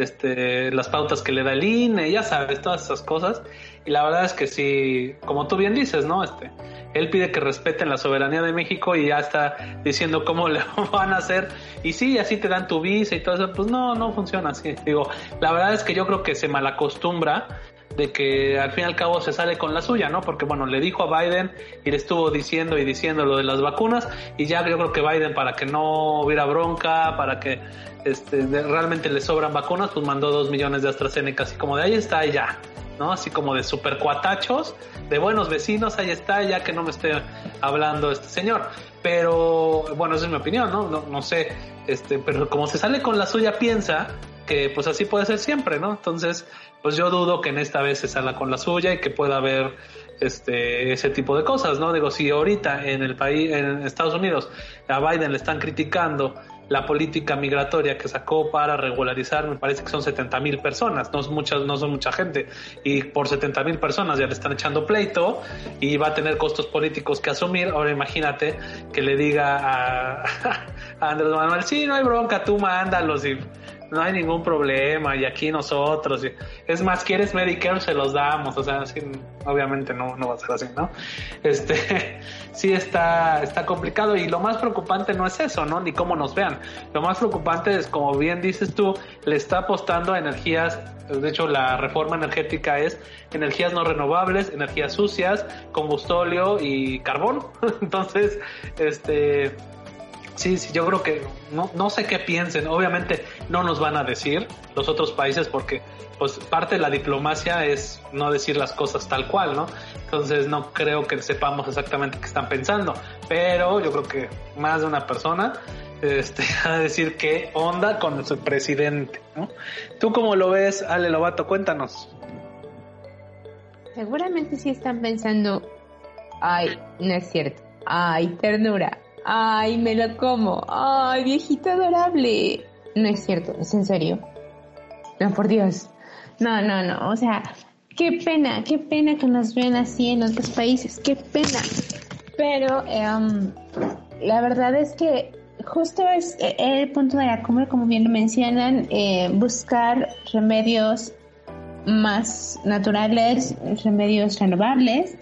este, las pautas que le da el INE, ya sabes, todas esas cosas. Y la verdad es que sí, como tú bien dices, ¿no? Este, él pide que respeten la soberanía de México y ya está diciendo cómo *laughs* le van a hacer. Y sí, así te dan tu visa y todo eso. Pues no, no funciona así. Digo, la verdad es que yo creo que se malacostumbra de que al fin y al cabo se sale con la suya, ¿no? Porque bueno, le dijo a Biden y le estuvo diciendo y diciendo lo de las vacunas y ya yo creo que Biden para que no hubiera bronca, para que este, realmente le sobran vacunas, pues mandó dos millones de AstraZeneca, así como de ahí está ya, ¿no? Así como de super cuatachos, de buenos vecinos, ahí está, ya que no me esté hablando este señor. Pero bueno, esa es mi opinión, ¿no? No, no sé, este, pero como se sale con la suya, piensa que pues así puede ser siempre, ¿no? Entonces, pues yo dudo que en esta vez se salga con la suya y que pueda haber este ese tipo de cosas, ¿no? Digo, si ahorita en el país, en Estados Unidos, a Biden le están criticando la política migratoria que sacó para regularizar, me parece que son 70 mil personas, no no son mucha gente, y por 70 mil personas ya le están echando pleito y va a tener costos políticos que asumir. Ahora imagínate que le diga a, *laughs* a Andrés Manuel, sí, no hay bronca, tú mándalos y no hay ningún problema y aquí nosotros. es más, quieres Medicare, se los damos. O sea, obviamente no, no va a ser así, ¿no? Este, *laughs* sí está, está complicado y lo más preocupante no es eso, ¿no? Ni cómo nos vean. Lo más preocupante es, como bien dices tú, le está apostando a energías, de hecho la reforma energética es energías no renovables, energías sucias, combustóleo y carbón. *laughs* Entonces, este Sí, sí, yo creo que no, no sé qué piensen. Obviamente no nos van a decir los otros países porque pues parte de la diplomacia es no decir las cosas tal cual, ¿no? Entonces no creo que sepamos exactamente qué están pensando, pero yo creo que más de una persona este, *laughs* a decir qué onda con su presidente, ¿no? ¿Tú cómo lo ves, Ale Lobato? Cuéntanos. Seguramente sí están pensando, ay, no es cierto, ay, ternura, Ay, me lo como. Ay, viejito adorable. No es cierto, es en serio. No, por Dios. No, no, no. O sea, qué pena, qué pena que nos vean así en otros países. Qué pena. Pero em, la verdad es que justo es eh, el punto de la cumbre, como bien mencionan, eh, buscar remedios más naturales, remedios renovables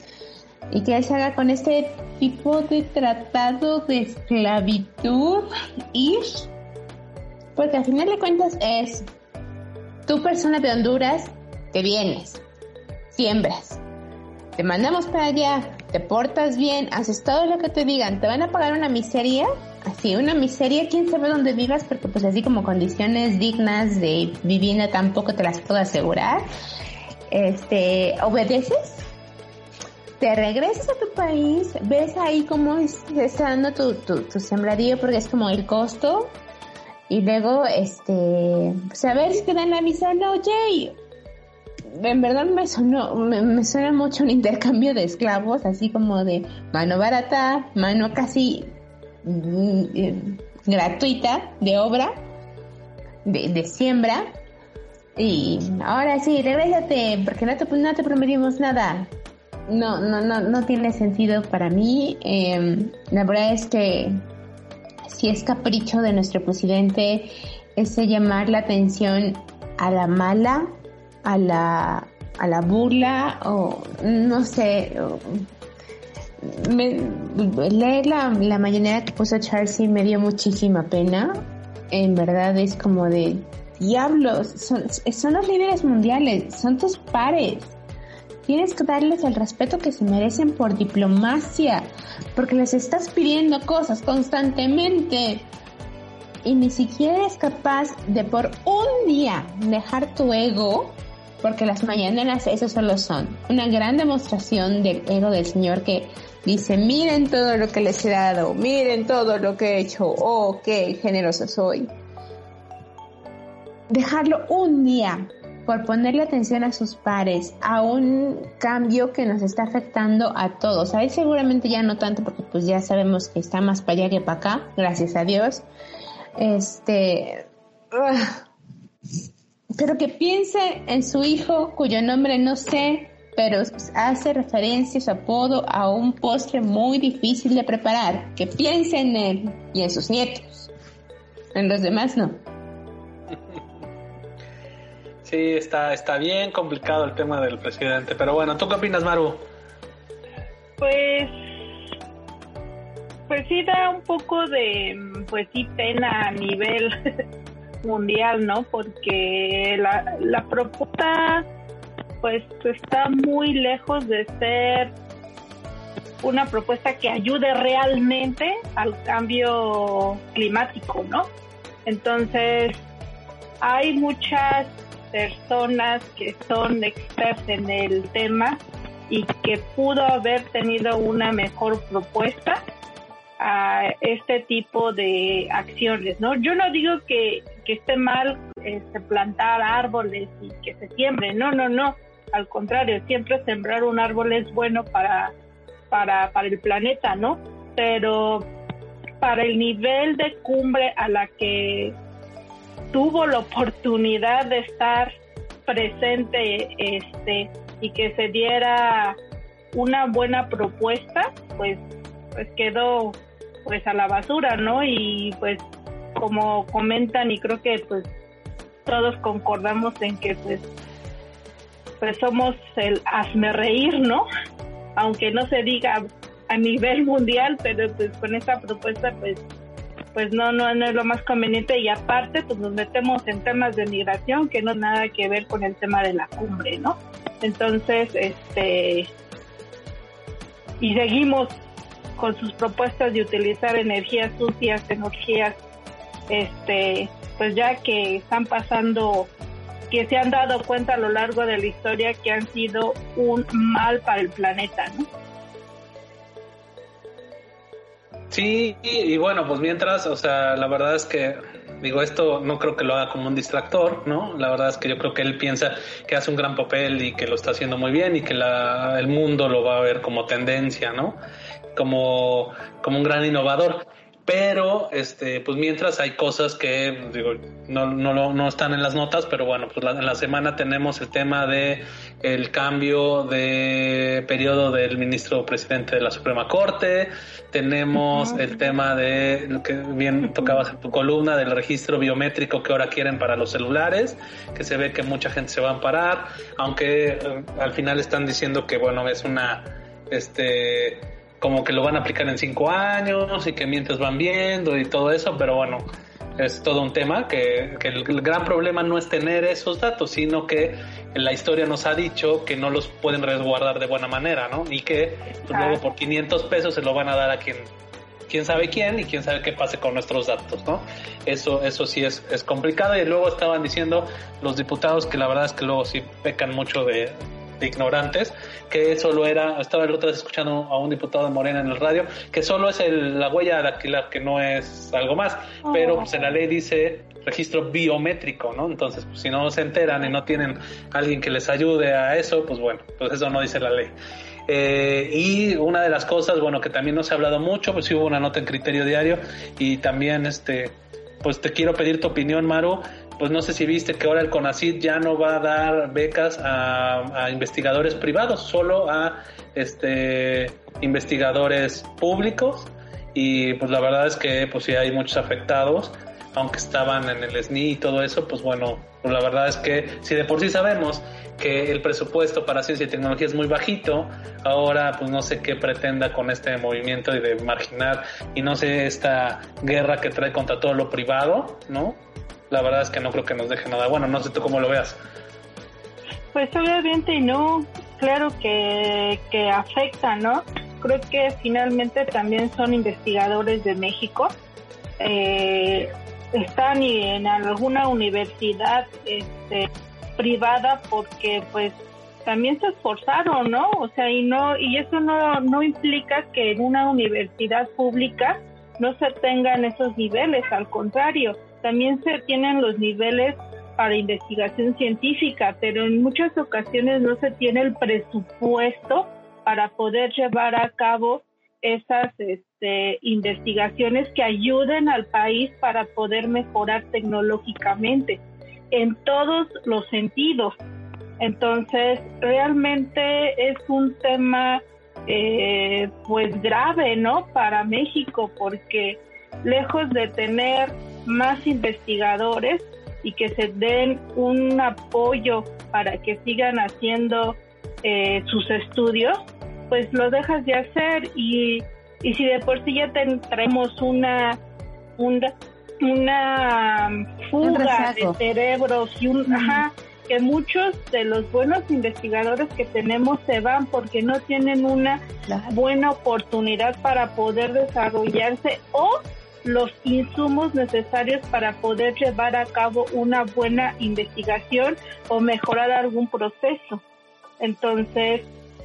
y que se haga con este tipo de tratado de esclavitud y porque al final de cuentas es tu persona de Honduras te vienes siembras te mandamos para allá te portas bien haces todo lo que te digan te van a pagar una miseria así una miseria quién sabe dónde vivas porque pues así como condiciones dignas de vivienda tampoco te las puedo asegurar este obedeces te regresas a tu país, ves ahí cómo está dando tu, tu, sembradío porque es como el costo y luego este pues a ver si te dan la visa no oye en verdad me sonó me, suena mucho un intercambio de esclavos así como de mano barata mano casi mm, eh, gratuita de obra de, de, siembra. Y ahora sí regrésate porque no te, no te prometimos nada no, no, no, no tiene sentido para mí. Em, la verdad es que si es capricho de nuestro presidente ese llamar la atención a la mala, a la, a la burla o no sé. leer la, la mañanera que puso Charlie me dio muchísima pena. En verdad es como de diablos, son los líderes mundiales, son tus pares Tienes que darles el respeto que se merecen por diplomacia, porque les estás pidiendo cosas constantemente y ni siquiera eres capaz de por un día dejar tu ego, porque las mañaneras eso solo son, una gran demostración del ego del Señor que dice, miren todo lo que les he dado, miren todo lo que he hecho, oh, qué generoso soy. Dejarlo un día por ponerle atención a sus pares, a un cambio que nos está afectando a todos. A él seguramente ya no tanto porque pues ya sabemos que está más para allá que para acá, gracias a Dios. Este, pero que piense en su hijo cuyo nombre no sé, pero hace referencia su apodo a un postre muy difícil de preparar. Que piense en él y en sus nietos. En los demás no. *laughs* Sí, está, está bien complicado el tema del presidente. Pero bueno, ¿tú qué opinas, Maru? Pues, pues sí da un poco de, pues sí, pena a nivel *laughs* mundial, ¿no? Porque la, la propuesta, pues está muy lejos de ser una propuesta que ayude realmente al cambio climático, ¿no? Entonces, hay muchas personas que son expertas en el tema y que pudo haber tenido una mejor propuesta a este tipo de acciones, ¿no? Yo no digo que, que esté mal este, plantar árboles y que se siembren, no, no, no, al contrario, siempre sembrar un árbol es bueno para, para, para el planeta, ¿no? Pero para el nivel de cumbre a la que tuvo la oportunidad de estar presente este y que se diera una buena propuesta pues pues quedó pues a la basura no y pues como comentan y creo que pues todos concordamos en que pues pues somos el hazme reír no aunque no se diga a nivel mundial pero pues con esta propuesta pues pues no, no, no es lo más conveniente y aparte pues nos metemos en temas de migración que no nada que ver con el tema de la cumbre, ¿no? Entonces, este, y seguimos con sus propuestas de utilizar energías sucias, energías, este, pues ya que están pasando, que se han dado cuenta a lo largo de la historia que han sido un mal para el planeta, ¿no? Sí, y, bueno, pues mientras, o sea, la verdad es que, digo, esto no creo que lo haga como un distractor, ¿no? La verdad es que yo creo que él piensa que hace un gran papel y que lo está haciendo muy bien y que la, el mundo lo va a ver como tendencia, ¿no? Como, como un gran innovador pero este pues mientras hay cosas que digo no, no, no están en las notas pero bueno pues en la semana tenemos el tema de el cambio de periodo del ministro presidente de la Suprema Corte. Tenemos el tema de lo que bien tocabas en tu columna del registro biométrico que ahora quieren para los celulares que se ve que mucha gente se va a amparar aunque eh, al final están diciendo que bueno es una este como que lo van a aplicar en cinco años y que mientras van viendo y todo eso, pero bueno, es todo un tema que, el, gran problema no es tener esos datos, sino que la historia nos ha dicho que no los pueden resguardar de buena manera, ¿no? Y que pues, luego por 500 pesos se lo van a dar a quien quién sabe quién y quién sabe qué pase con nuestros datos, ¿no? Eso, eso sí es, es complicado y luego estaban diciendo los diputados que la verdad es que luego sí pecan mucho de, de ignorantes, que solo era, estaba el otro día escuchando a un diputado de Morena en el radio, que solo es el, la huella dactilar, que no es algo más, pero pues en la ley dice registro biométrico, ¿no? Entonces, pues, si no se enteran y no tienen alguien que les ayude a eso, pues bueno, pues eso no dice la ley. Eh, y una de las cosas, bueno, que también no se ha hablado mucho, pues sí hubo una nota en criterio diario y también, este, pues te quiero pedir tu opinión, Maru, pues no sé si viste que ahora el CONACYT ya no va a dar becas a, investigadores privados, solo a este investigadores públicos y pues la verdad es que pues sí hay muchos afectados aunque estaban en el SNI y todo eso, pues bueno, pues la verdad es que si de por sí sabemos que el presupuesto para ciencia y tecnología es muy bajito, ahora pues no sé qué pretenda con este movimiento y de marginar y no sé esta guerra que trae contra todo lo privado, ¿no? La verdad es que no creo que nos deje nada bueno. No sé tú cómo lo veas. Pues obviamente no, claro que, que afecta, ¿no? Creo que finalmente también son investigadores de México. Eh, están en alguna universidad este, privada porque pues también se esforzaron, ¿no? O sea, y no y eso no no implica que en una universidad pública no se tengan esos niveles, al contrario, también se tienen los niveles para investigación científica, pero en muchas ocasiones no se tiene el presupuesto para poder llevar a cabo esas este, investigaciones que ayuden al país para poder mejorar tecnológicamente en todos los sentidos. Entonces, realmente es un tema eh, pues grave, ¿no? Para México, porque lejos de tener más investigadores, y que se den un apoyo para que sigan haciendo eh, sus estudios, pues lo dejas de hacer. Y, y si de por sí ya tenemos una, una, una fuga de cerebros y un, ajá, que muchos de los buenos investigadores que tenemos se van porque no tienen una buena oportunidad para poder desarrollarse o los insumos necesarios para poder llevar a cabo una buena investigación o mejorar algún proceso. Entonces,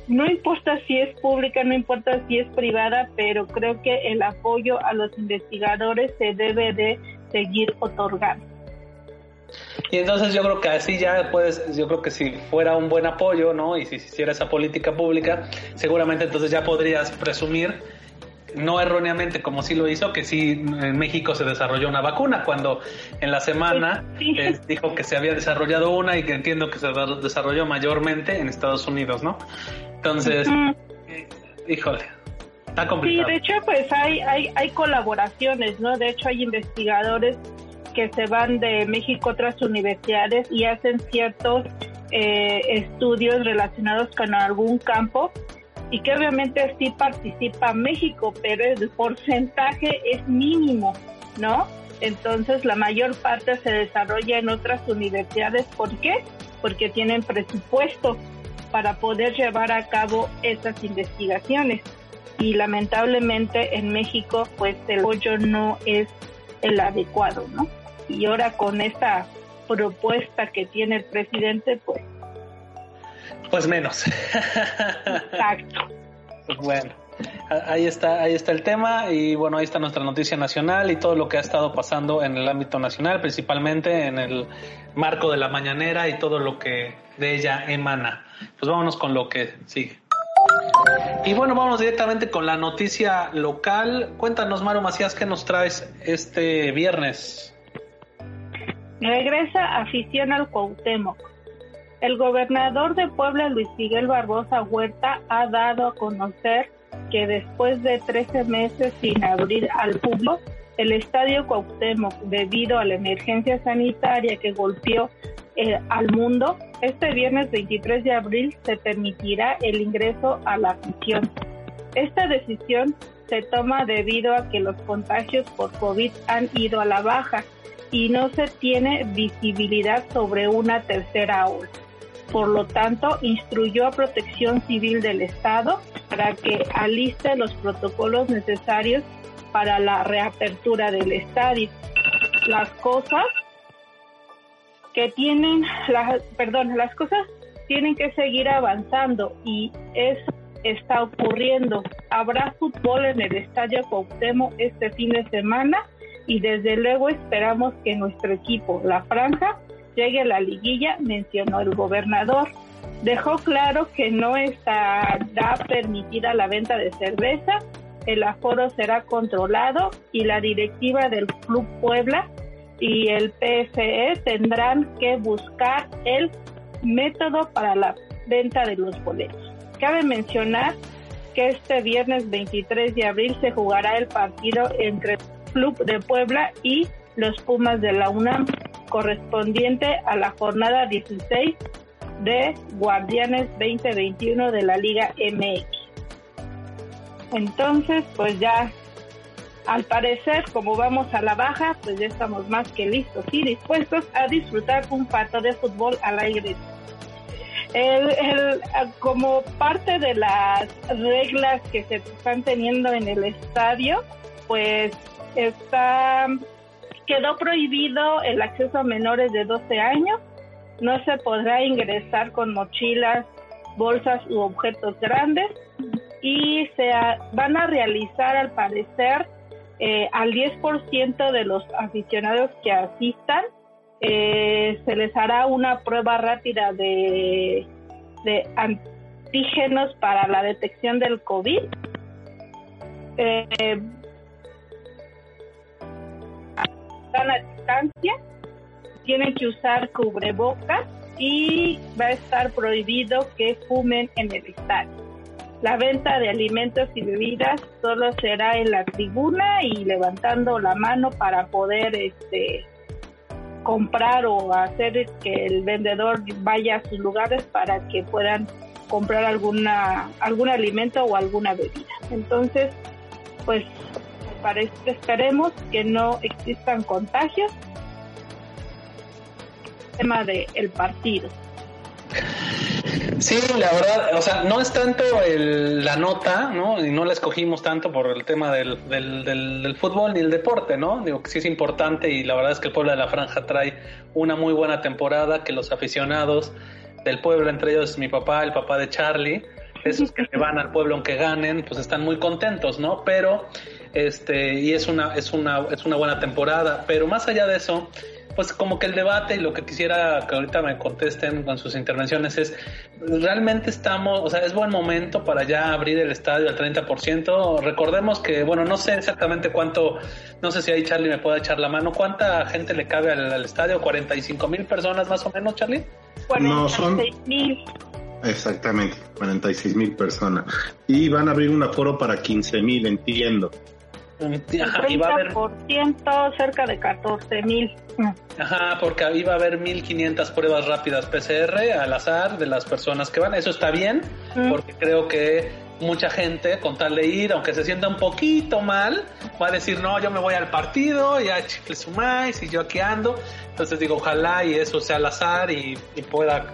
no importa si es pública, no importa si es privada, pero creo que el apoyo a los investigadores se debe de seguir otorgando. Y entonces yo creo que así ya puedes, yo creo que si fuera un buen apoyo, ¿no? Y si se hiciera esa política pública, seguramente entonces ya podrías presumir, no erróneamente como sí lo hizo, que sí en México se desarrolló una vacuna, cuando en la semana eh, dijo que se había desarrollado una y que entiendo que se desarrolló mayormente en Estados Unidos, ¿no? Entonces, eh, híjole, está complicado. Sí, de hecho, pues hay, hay, hay colaboraciones, ¿no? De hecho, hay investigadores que se van de México a otras universidades y hacen ciertos eh, estudios relacionados con algún campo y que obviamente sí participa México, pero el porcentaje es mínimo, ¿no? Entonces la mayor parte se desarrolla en otras universidades. ¿Por qué? Porque tienen presupuesto para poder llevar a cabo esas investigaciones. Y lamentablemente en México pues el apoyo no es el adecuado, ¿no? y ahora con esta propuesta que tiene el presidente, pues... Pues menos. Exacto. Pues bueno, ahí está, ahí está el tema y bueno, ahí está nuestra noticia nacional y todo lo que ha estado pasando en el ámbito nacional, principalmente en el marco de la mañanera y todo lo que de ella emana. Pues vámonos con lo que sigue. Y bueno, vamos directamente con la noticia local. Cuéntanos, Maro Macías, ¿qué nos traes este viernes? Regresa afición al Cuauhtémoc. El gobernador de Puebla, Luis Miguel Barbosa Huerta, ha dado a conocer que después de 13 meses sin abrir al público, el estadio Cuauhtémoc, debido a la emergencia sanitaria que golpeó eh, al mundo, este viernes 23 de abril se permitirá el ingreso a la afición. Esta decisión se toma debido a que los contagios por COVID han ido a la baja y no se tiene visibilidad sobre una tercera ola. Por lo tanto, instruyó a Protección Civil del Estado para que aliste los protocolos necesarios para la reapertura del estadio. Las cosas que tienen, perdón, las cosas tienen que seguir avanzando y eso está ocurriendo. Habrá fútbol en el Estadio Cuauhtémoc este fin de semana y desde luego esperamos que nuestro equipo, la franja, llegue a la liguilla, mencionó el gobernador. Dejó claro que no estará permitida la venta de cerveza, el aforo será controlado y la directiva del Club Puebla y el PFE tendrán que buscar el método para la venta de los boletos. Cabe mencionar que este viernes 23 de abril se jugará el partido entre Club de Puebla y los Pumas de la UNAM, correspondiente a la jornada 16 de Guardianes 2021 de la Liga MX. Entonces, pues ya, al parecer, como vamos a la baja, pues ya estamos más que listos y dispuestos a disfrutar un pato de fútbol al aire. como parte de las reglas que se están teniendo en el estadio, pues está quedó prohibido el acceso a menores de 12 años. No se podrá ingresar con mochilas, bolsas u objetos grandes y se van a realizar al parecer eh, al 10% de los aficionados que asistan eh, se les hará una prueba rápida de, de antígenos para la detección del COVID. Eh, están a distancia, tienen que usar cubrebocas y va a estar prohibido que fumen en el estadio. La venta de alimentos y bebidas solo será en la tribuna y levantando la mano para poder este comprar o hacer que el vendedor vaya a sus lugares para que puedan comprar alguna algún alimento o alguna bebida. Entonces, pues esperemos que no existan contagios. Tema del el partido. Sí, la verdad, o sea, no es tanto el, la nota, ¿no? Y no la escogimos tanto por el tema del, del, del, fútbol ni el deporte, ¿no? Digo que sí es importante y la verdad es que el pueblo de la franja trae una muy buena temporada, que los aficionados del pueblo, entre ellos mi papá, el papá de Charlie, esos que se van al pueblo aunque ganen, pues están muy contentos, ¿no? Pero, este, y es una, es una, es una buena temporada, pero más allá de eso, pues como que el debate y lo que quisiera que ahorita me contesten con sus intervenciones es, ¿realmente estamos, o sea, es buen momento para ya abrir el estadio al 30%? Recordemos que, bueno, no sé exactamente cuánto, no sé si ahí Charlie me puede echar la mano, ¿cuánta gente le cabe al, estadio? ¿45 mil personas más o menos, Charlie? no, son... mil. Exactamente, 46 mil personas. Y van a abrir un aforo para 15 mil, entiendo. Ajá, va a haber cerca de 14 mil. Ajá, porque va a haber 1500 pruebas rápidas PCR al azar de las personas que van. Eso está bien, porque creo que mucha gente, con tal de ir, aunque se sienta un poquito mal, va a decir, no, yo me voy al partido, ya chifle sumáis y yo aquí ando. Entonces digo, ojalá y eso sea al azar y, y pueda,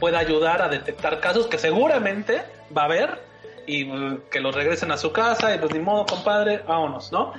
pueda ayudar a detectar casos que seguramente va a haber y mm, que los regresen a su casa y pues ni modo, compadre, vámonos, ¿no?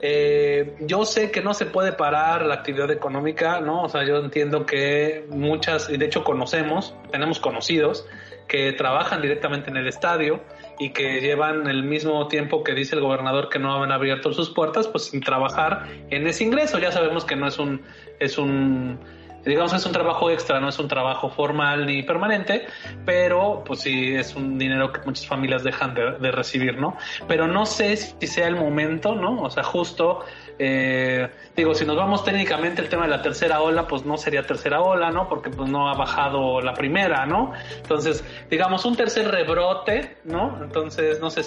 Eh, yo sé que no se puede parar la actividad económica, ¿no? O sea, yo entiendo que muchas, y de hecho conocemos, tenemos conocidos que trabajan directamente en el estadio y que llevan el mismo tiempo que dice el gobernador que no han abierto sus puertas, pues sin trabajar en ese ingreso. Ya sabemos que no es un, es un digamos es un trabajo extra, no es un trabajo formal ni permanente, pero pues sí es un dinero que muchas familias dejan de, recibir, ¿no? Pero no sé si sea el momento, ¿no? O sea, justo, eh, digo, si nos vamos técnicamente el tema de la tercera ola, pues no sería tercera ola, ¿no? Porque pues no ha bajado la primera, ¿no? Entonces, digamos, un tercer rebrote, ¿no? Entonces, no sé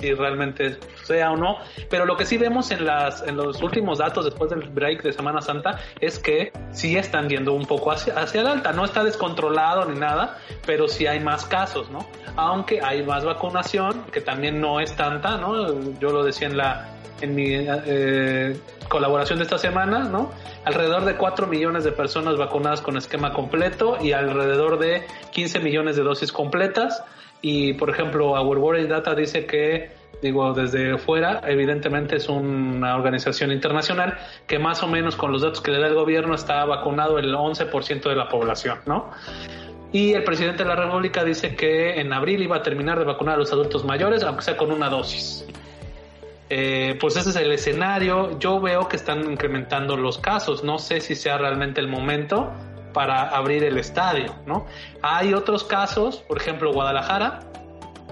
si realmente sea o no, pero lo que sí vemos en las en los últimos datos después del break de Semana Santa es que sí están yendo un poco hacia, hacia el alta, no está descontrolado ni nada, pero sí hay más casos, ¿no? Aunque hay más vacunación, que también no es tanta, ¿no? Yo lo decía en la en mi eh, colaboración de esta semana, ¿no? Alrededor de 4 millones de personas vacunadas con esquema completo y alrededor de 15 millones de dosis completas. Y por ejemplo, Our World Data dice que, digo, desde fuera, evidentemente es una organización internacional que más o menos con los datos que le da el gobierno está vacunado el 11% de la población, ¿no? Y el presidente de la República dice que en abril iba a terminar de vacunar a los adultos mayores, aunque sea con una dosis. Eh, pues ese es el escenario. Yo veo que están incrementando los casos. No sé si sea realmente el momento para abrir el estadio, ¿no? Hay otros casos, por ejemplo, Guadalajara,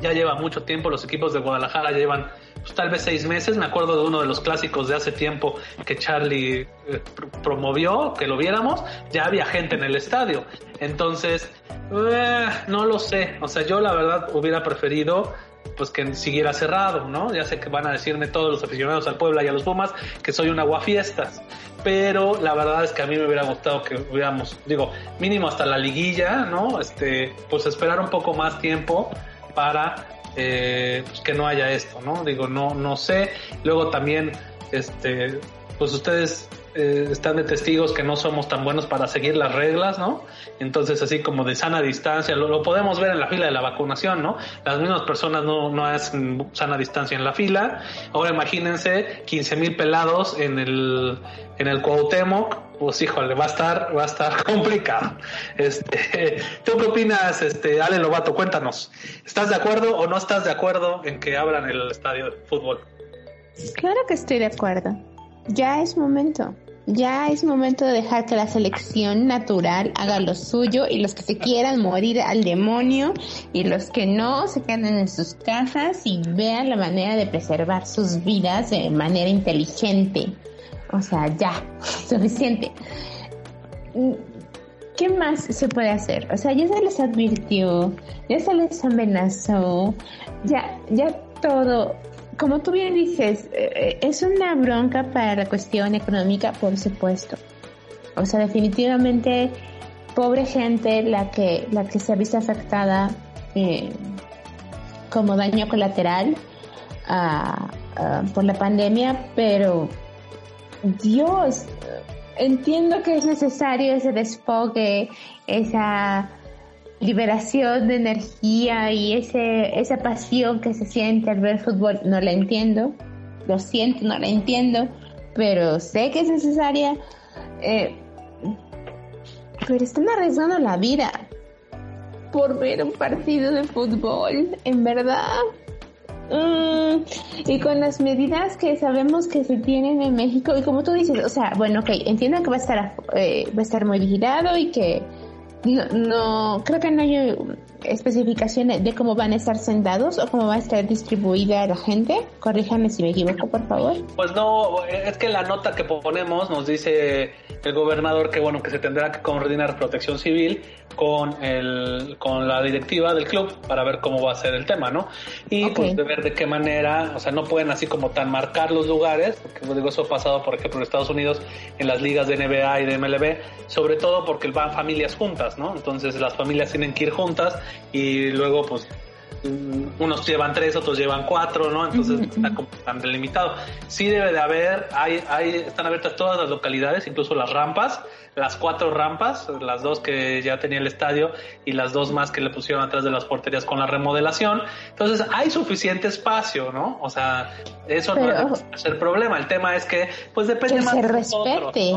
ya lleva mucho tiempo, los equipos de Guadalajara llevan pues, tal vez seis meses, me acuerdo de uno de los clásicos de hace tiempo que Charlie eh, promovió, que lo viéramos, ya había gente en el estadio, entonces, eh, no lo sé, o sea, yo la verdad hubiera preferido pues que siguiera cerrado, ¿no? Ya sé que van a decirme todos los aficionados al Puebla y a los Pumas que soy un aguafiestas, pero la verdad es que a mí me hubiera gustado que hubiéramos, digo, mínimo hasta la liguilla, ¿no? Este, pues esperar un poco más tiempo para eh, pues que no haya esto, ¿no? Digo, no, no sé. Luego también, este, pues ustedes eh, están de testigos que no somos tan buenos para seguir las reglas, ¿no? Entonces, así como de sana distancia, lo, podemos ver en la fila de la vacunación, ¿no? Las mismas personas no, no hacen sana distancia en la fila. Ahora imagínense 15 mil pelados en el, en el Cuauhtémoc, pues híjole, va a estar, va a estar *laughs* complicado. Este, ¿tú qué opinas, este, Ale Lobato? Cuéntanos. ¿Estás de acuerdo o no estás de acuerdo en que abran el estadio de fútbol? Claro que estoy de acuerdo. Ya es momento. Ya es momento de dejar que la selección natural haga lo suyo y los que se quieran morir al demonio y los que no se queden en sus casas y vean la manera de preservar sus vidas de manera inteligente. O sea, ya, *laughs* suficiente. ¿Qué más se puede hacer? O sea, ya se les advirtió, ya se les amenazó, ya, ya todo como tú bien dices, eh, es una bronca para la cuestión económica, por supuesto. O sea, definitivamente pobre gente la que la que se ha visto afectada eh, como daño colateral ah, ah, por la pandemia, pero Dios, entiendo que es necesario ese desfogue, esa liberación de energía y ese, esa pasión que se siente al ver fútbol. No la entiendo, lo siento, no la entiendo, pero sé que es necesaria. Eh, pero están arriesgando la vida por ver un partido de fútbol, en verdad. Mm, y con las medidas que sabemos que se tienen en México, y como tú dices, o sea, bueno, ok, entiendo que va a estar, eh, va a estar muy vigilado y que no, no, creo que no especificaciones de cómo van a estar sentados o cómo va a estar distribuida la gente. Corríjame si me equivoco, por favor. Pues no, es que la nota que ponemos nos dice el gobernador que bueno que se tendrá que coordinar Protección Civil con el con la directiva del club para ver cómo va a ser el tema, ¿no? Y pues de ver de qué manera, o sea, no pueden así como tan marcar los lugares, porque pues, digo eso ha pasado por ejemplo en Estados Unidos en las ligas de NBA y de MLB, sobre todo porque van familias juntas, ¿no? Entonces las familias tienen que ir juntas y luego pues unos llevan tres, otros llevan cuatro, ¿no? Entonces está como tan delimitado. Sí debe de haber, hay, hay, están abiertas todas las localidades, incluso las rampas, las cuatro rampas, las dos que ya tenía el estadio y las dos más que le pusieron atrás de las porterías con la remodelación. Entonces hay suficiente espacio, ¿no? O sea, eso no es el problema. El tema es que, pues depende más de respete.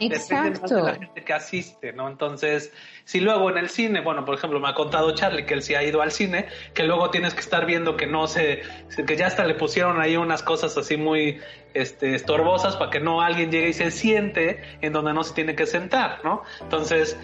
Exacto. de la gente que asiste, ¿no? Entonces, si luego en el cine, bueno, por ejemplo, me ha contado Charlie que él sí ha ido al cine, que luego tienes que estar viendo que no se, que ya hasta le pusieron ahí unas cosas así muy este, estorbosas para que no alguien llegue y se siente en donde no se tiene que sentar, ¿no? Entonces,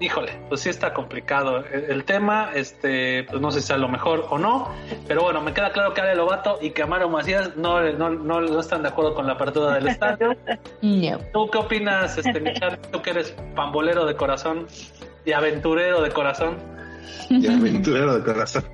híjole, pues sí está complicado el, tema, este, pues no sé si sea lo mejor o no, pero bueno, me queda claro que Ale Lobato y que Amaro Macías no, no, no, están de acuerdo con la apertura del estadio. *laughs* ¿Tú qué opinas, este, Michal, tú que eres pambolero de corazón y aventurero de corazón? Y aventurero de corazón.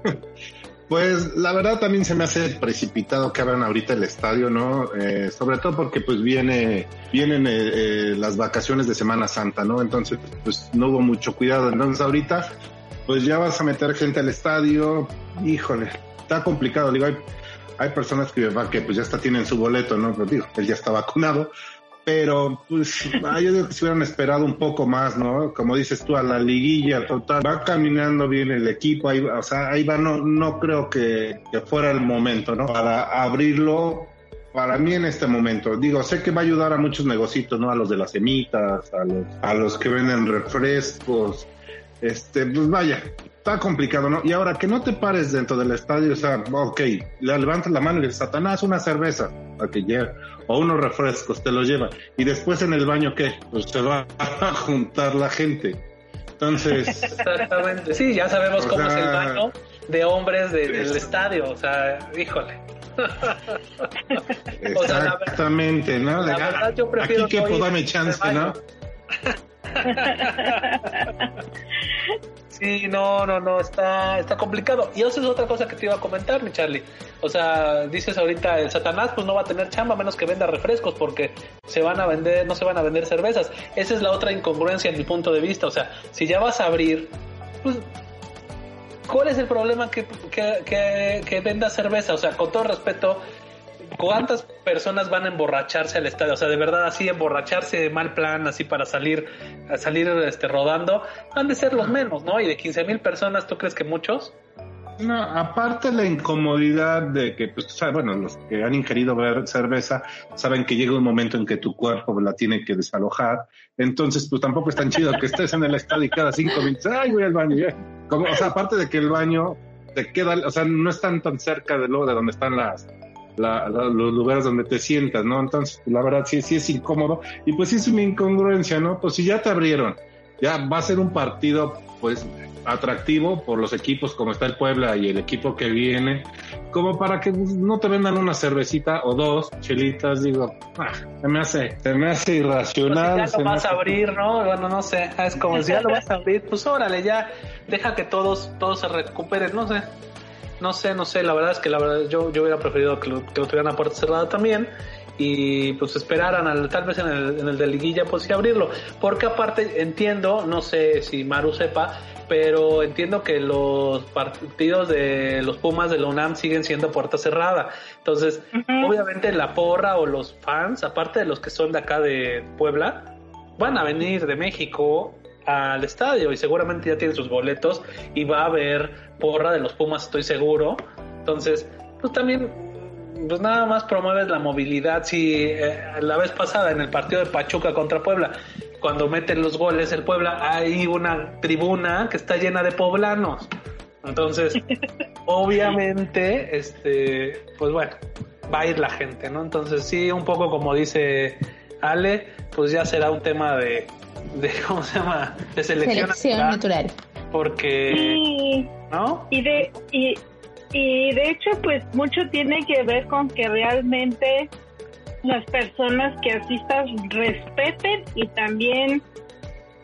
Pues la verdad también se me hace precipitado que abran ahorita el estadio, ¿no? Eh, sobre todo porque pues viene, vienen eh, eh, las vacaciones de Semana Santa, ¿no? Entonces pues no hubo mucho cuidado. Entonces ahorita pues ya vas a meter gente al estadio, híjole, está complicado. Digo, hay, hay personas que, que pues ya hasta tienen su boleto, ¿no? Pero digo, él ya está vacunado pero pues ah, yo digo que se hubieran esperado un poco más, ¿no? Como dices tú, a la liguilla total, va caminando bien el equipo, ahí, o sea, ahí va, no, no creo que, fuera el momento, ¿no? Para abrirlo, para mí en este momento, digo, sé que va a ayudar a muchos negocios, ¿no? A los de las semitas, a los, a los que venden refrescos, este, pues vaya, está complicado, ¿no? Y ahora que no te pares dentro del estadio, o sea, ok, le levantas la mano y dices, Satanás, una cerveza, para que llegue, o unos refrescos, te los lleva. Y después en el baño, ¿qué? Pues se va a juntar la gente. Entonces. *laughs* Exactamente, sí, ya sabemos cómo es el baño de hombres del estadio, o sea, híjole. *laughs* Exactamente, ¿no? La verdad, yo prefiero Aquí que darme chance, ¿no? Sí, no, no, no, está, está complicado. Y eso es otra cosa que te iba a comentar, mi Charlie. O sea, dices ahorita, el Satanás pues no va a tener chamba a menos que venda refrescos porque se van a vender, no se van a vender cervezas. Esa es la otra incongruencia en mi punto de vista. O sea, si ya vas a abrir, pues, ¿cuál es el problema que, que, que, que venda cerveza? O sea, con todo respeto, ¿Cuántas personas van a emborracharse al estadio? O sea, de verdad así emborracharse de mal plan, así para salir, salir este, rodando, han de ser los menos, ¿no? Y de 15 mil personas, ¿tú crees que muchos? No, aparte la incomodidad de que, pues, sabes, bueno, los que han ingerido cerveza saben que llega un momento en que tu cuerpo la tiene que desalojar. Entonces, pues tampoco es tan chido que estés en el estadio y cada cinco minutos, ay, voy al baño. Como, o sea, aparte de que el baño te queda, o sea, no están tan cerca de luego de donde están las, los lugares donde te sientas, ¿no? Entonces, la verdad sí, sí es incómodo y pues sí es una incongruencia, ¿no? Pues si ya te abrieron, ya va a ser un partido, pues atractivo por los equipos como está el Puebla y el equipo que viene, como para que no te vendan una cervecita o dos chelitas, digo, ah, se me hace, se me hace irracional. Pues si ya lo vas a abrir, ¿no? Bueno, no sé, es como si ya lo vas a abrir, pues órale, ya deja que todos, todos se recuperen, no sé. No sé, no sé, la verdad es que la verdad yo, yo hubiera preferido que lo, que lo tuvieran a puerta cerrada también y pues esperaran al, tal vez en el, en el de liguilla pues sí abrirlo. Porque aparte entiendo no sé si Maru sepa pero entiendo que los partidos de los Pumas de la UNAM siguen siendo puerta cerrada. Entonces obviamente la porra o los fans aparte de los que son de acá de Puebla van a venir de México al estadio y seguramente ya tienen sus boletos y va a haber porra de los Pumas estoy seguro entonces pues también pues nada más promueves la movilidad. Si eh, la vez pasada en el partido de Pachuca contra Puebla, cuando meten los goles el Puebla, hay una tribuna que está llena de poblanos. Entonces, *laughs* obviamente, este, pues bueno, va a ir la gente, ¿no? Entonces sí, un poco como dice Ale, pues ya será un tema de, de *laughs* ¿cómo se llama? De selección, natural. Porque, ¿no? Y de, y, y de hecho, pues mucho tiene que ver con que realmente las personas que asistan respeten y también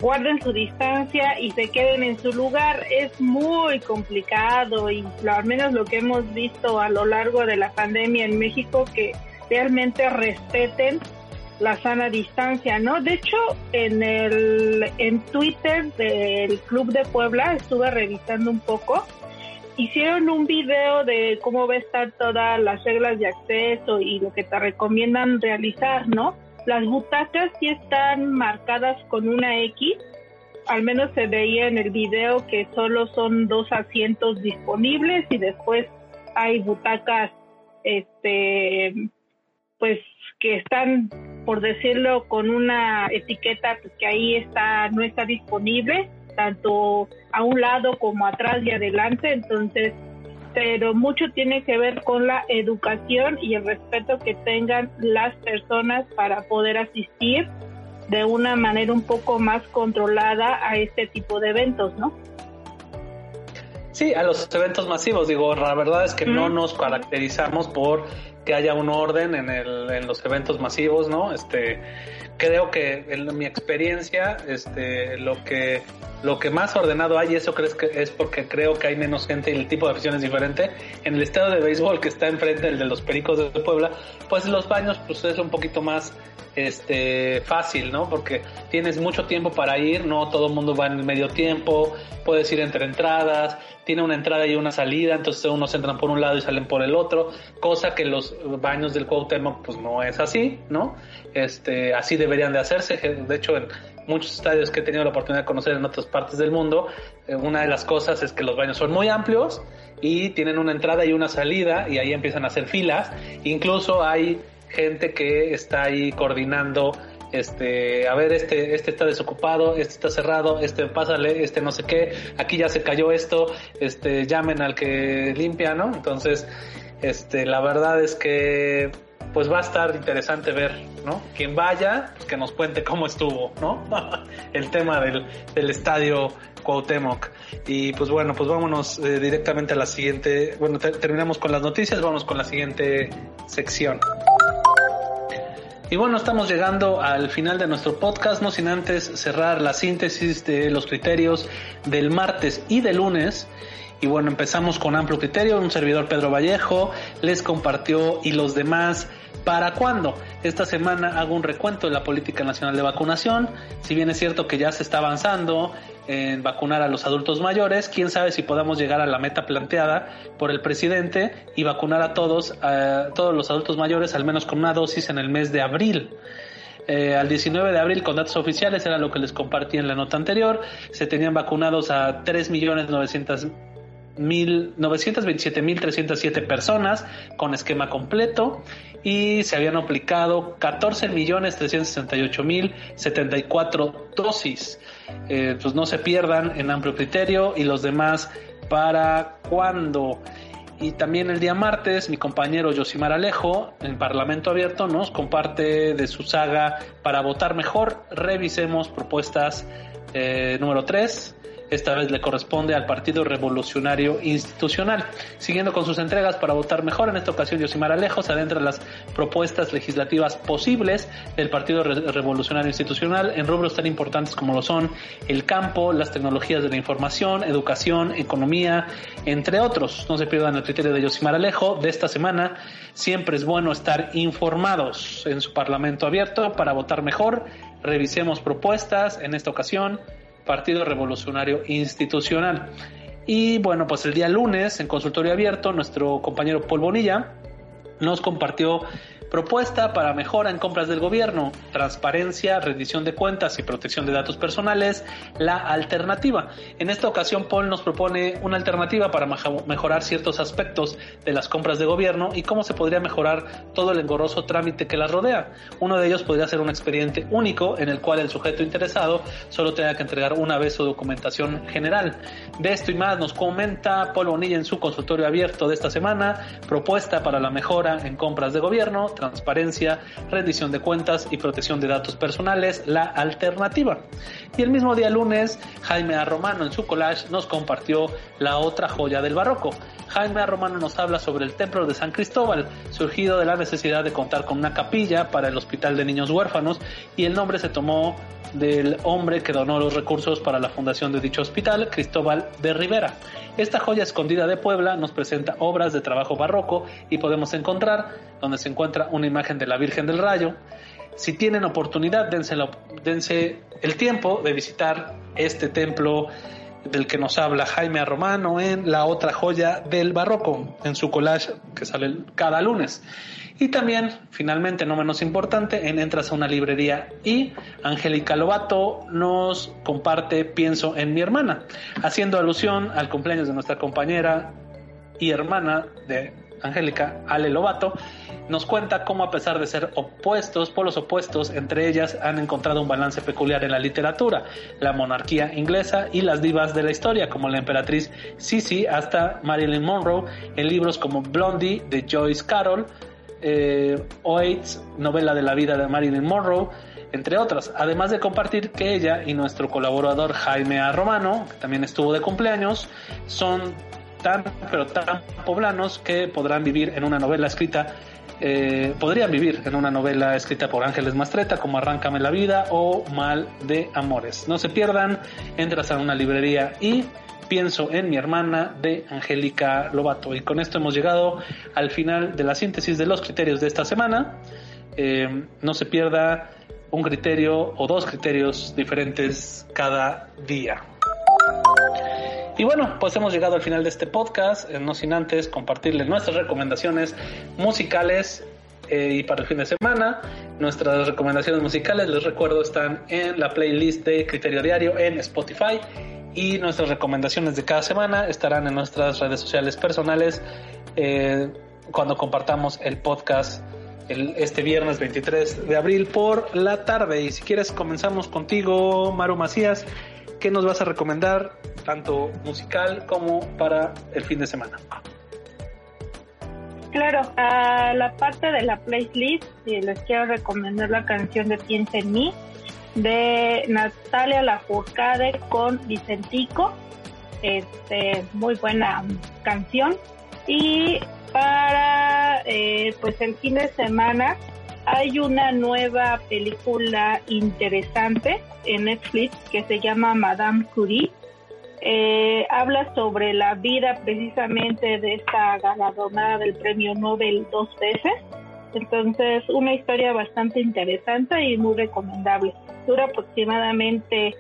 guarden su distancia y se queden en su lugar. Es muy complicado y al menos lo que hemos visto a lo largo de la pandemia en México, que realmente respeten la sana distancia, ¿no? De hecho, en el en Twitter del Club de Puebla estuve revisando un poco hicieron un video de cómo va a estar todas las reglas de acceso y lo que te recomiendan realizar, ¿no? Las butacas sí están marcadas con una X, al menos se veía en el video que solo son dos asientos disponibles y después hay butacas, este, pues que están, por decirlo, con una etiqueta pues, que ahí está, no está disponible tanto a un lado como atrás y adelante, entonces, pero mucho tiene que ver con la educación y el respeto que tengan las personas para poder asistir de una manera un poco más controlada a este tipo de eventos, ¿no? Sí, a los eventos masivos, digo, la verdad es que no nos caracterizamos por que haya un orden en, el, en los eventos masivos, ¿no? Este, creo que en mi experiencia, este, lo que lo que más ordenado hay, eso crees que es porque creo que hay menos gente y el tipo de afición es diferente. En el estadio de béisbol que está enfrente del de los Pericos de Puebla, pues los baños pues es un poquito más este fácil, ¿no? Porque tienes mucho tiempo para ir, no todo el mundo va en medio tiempo, puedes ir entre entradas, tiene una entrada y una salida, entonces unos entran por un lado y salen por el otro, cosa que los baños del Cuauhtémoc pues no es así, ¿no? Este, así deberían de hacerse, de hecho en muchos estadios que he tenido la oportunidad de conocer en otras partes del mundo, eh, una de las cosas es que los baños son muy amplios y tienen una entrada y una salida y ahí empiezan a hacer filas, incluso hay gente que está ahí coordinando este, a ver, este, este está desocupado, este está cerrado, este pásale, este no sé qué, aquí ya se cayó esto, este, llamen al que limpia, ¿no? Entonces, este, la verdad es que pues va a estar interesante ver, ¿no? Quien vaya, pues que nos cuente cómo estuvo, ¿no? *laughs* El tema del, del estadio Cuauhtémoc. Y pues bueno, pues vámonos eh, directamente a la siguiente, bueno, terminamos con las noticias, vamos con la siguiente sección. Y bueno, estamos llegando al final de nuestro podcast, no sin antes cerrar la síntesis de los criterios del martes y del lunes. Y bueno, empezamos con amplio criterio, un servidor Pedro Vallejo les compartió y los demás ¿Para cuándo? Esta semana hago un recuento de la política nacional de vacunación. Si bien es cierto que ya se está avanzando en vacunar a los adultos mayores, quién sabe si podamos llegar a la meta planteada por el presidente y vacunar a todos, a todos los adultos mayores al menos con una dosis en el mes de abril. Eh, al 19 de abril con datos oficiales, era lo que les compartí en la nota anterior, se tenían vacunados a 3.927.307 personas con esquema completo y se habían aplicado 14 millones 368 mil 74 dosis. Eh, pues no se pierdan en amplio criterio y los demás para cuando. Y también el día martes, mi compañero Josimar Alejo, en Parlamento Abierto, nos comparte de su saga para votar mejor. Revisemos propuestas eh, número 3 Esta vez le corresponde al Partido Revolucionario Institucional. Siguiendo con sus entregas para votar mejor, en esta ocasión Yosimar Alejo se adentra en las propuestas legislativas posibles del Partido Revolucionario Institucional en rubros tan importantes como lo son el campo, las tecnologías de la información, educación, economía, entre otros. No se pierdan el criterio de Yosimar Alejo de esta semana. Siempre es bueno estar informados en su Parlamento abierto para votar mejor. Revisemos propuestas en esta ocasión. Partido Revolucionario Institucional. Y bueno, pues el día lunes en consultorio abierto, nuestro compañero Paul Bonilla nos compartió Propuesta para mejora en compras del gobierno, transparencia, rendición de cuentas y protección de datos personales, la alternativa. En esta ocasión, Paul nos propone una alternativa para mejorar ciertos aspectos de las compras de gobierno y cómo se podría mejorar todo el engorroso trámite que las rodea. Uno de ellos podría ser un expediente único en el cual el sujeto interesado solo tenga que entregar una vez su documentación general. De esto y más nos comenta Paul Bonilla en su consultorio abierto de esta semana, propuesta para la mejora en compras de gobierno, transparencia, rendición de cuentas y protección de datos personales, la alternativa. Y el mismo día lunes, Jaime A. Romano en su collage nos compartió la otra joya del barroco. Jaime A. Romano nos habla sobre el templo de San Cristóbal, surgido de la necesidad de contar con una capilla para el Hospital de Niños Huérfanos y el nombre se tomó del hombre que donó los recursos para la fundación de dicho hospital, Cristóbal de Rivera. Esta joya escondida de Puebla nos presenta obras de trabajo barroco y podemos encontrar donde se encuentra una imagen de la Virgen del Rayo. Si tienen oportunidad, dense, dense el tiempo de visitar este templo del que nos habla Jaime Romano en La otra joya del barroco, en su collage que sale cada lunes. Y también, finalmente, no menos importante, en Entras a una librería y Angélica Lobato nos comparte Pienso en mi hermana, haciendo alusión al cumpleaños de nuestra compañera y hermana de Angélica, Ale Lobato, nos cuenta cómo a pesar de ser opuestos, polos opuestos, entre ellas han encontrado un balance peculiar en la literatura, la monarquía inglesa y las divas de la historia, como la emperatriz Sisi hasta Marilyn Monroe, en libros como Blondie de Joyce Carol, eh, Oates, novela de la vida de Marilyn Monroe, entre otras, además de compartir que ella y nuestro colaborador Jaime A. Romano, que también estuvo de cumpleaños, son tan, pero tan poblanos que podrán vivir en una novela escrita, eh, podrían vivir en una novela escrita por Ángeles Mastreta como Arráncame la vida o Mal de Amores. No se pierdan, entras a una librería y pienso en mi hermana de Angélica Lobato. Y con esto hemos llegado al final de la síntesis de los criterios de esta semana. Eh, no se pierda un criterio o dos criterios diferentes cada día. Y bueno, pues hemos llegado al final de este podcast, eh, no sin antes compartirles nuestras recomendaciones musicales eh, y para el fin de semana. Nuestras recomendaciones musicales, les recuerdo, están en la playlist de Criterio Diario en Spotify y nuestras recomendaciones de cada semana estarán en nuestras redes sociales personales eh, cuando compartamos el podcast el, este viernes 23 de abril por la tarde. Y si quieres comenzamos contigo, Maru Macías, ¿qué nos vas a recomendar tanto musical como para el fin de semana? Claro, a la parte de la playlist les quiero recomendar la canción de Piensa en mí de Natalia Lafourcade con Vicentico. Este, muy buena canción. Y para eh, pues el fin de semana hay una nueva película interesante en Netflix que se llama Madame Curie. Eh, habla sobre la vida precisamente de esta ganadora del premio Nobel dos veces entonces, una historia bastante interesante y muy recomendable. Dura aproximadamente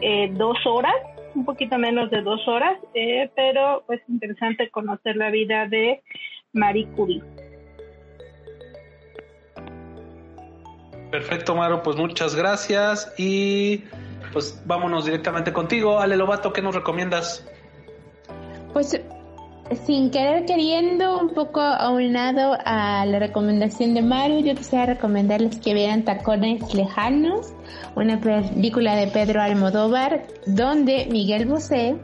eh, dos horas, un poquito menos de dos horas, eh, pero pues interesante conocer la vida de Marie Curie. Perfecto, Maro, pues muchas gracias y pues vámonos directamente contigo. Ale Lobato, ¿qué nos recomiendas? Pues sin querer queriendo, un poco aunado a la recomendación de Maru, yo quisiera recomendarles que vean Tacones Lejanos, una película de Pedro Almodóvar, donde Miguel Bosé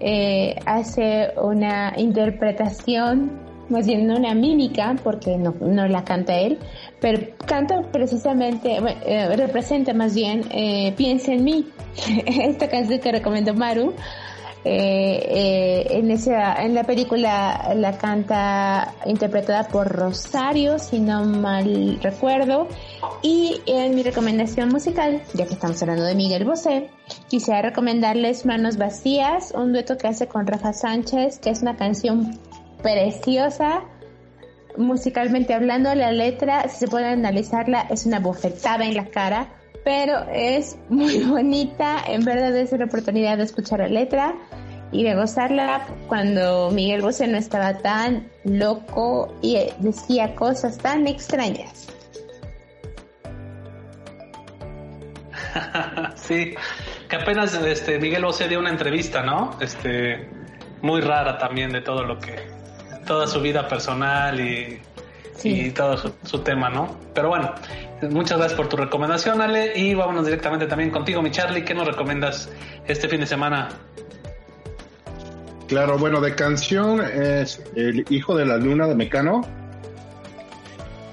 eh, hace una interpretación más bien una mímica, porque no, no la canta él, pero canta precisamente, eh, representa más bien eh, Piensa en mí, *laughs* esta canción que recomendó Maru. Eh, en, en la película la canta interpretada por Rosario, si no mal recuerdo. Y en mi recomendación musical, ya que estamos hablando de Miguel Bosé, quisiera recomendarles Manos Vacías, un dueto que hace con Rafa Sánchez, que es una canción preciosa musicalmente hablando, la letra, si se puede analizarla, es una bofetada en la cara, pero es muy *laughs* bonita. En verdad es una oportunidad de escuchar la letra y de gozarla cuando Miguel Bosé no estaba tan loco y decía cosas tan extrañas. *laughs* sí, que apenas este Miguel Bosé dio una entrevista, ¿no? Este muy rara también de todo lo que toda su vida personal y, y todo su, tema, ¿no? Pero bueno, muchas gracias por tu recomendación, Ale, y vámonos directamente también contigo, mi Charlie. ¿Qué nos recomiendas este fin de semana? Claro, bueno, de canción es El Hijo de la Luna de Mecano.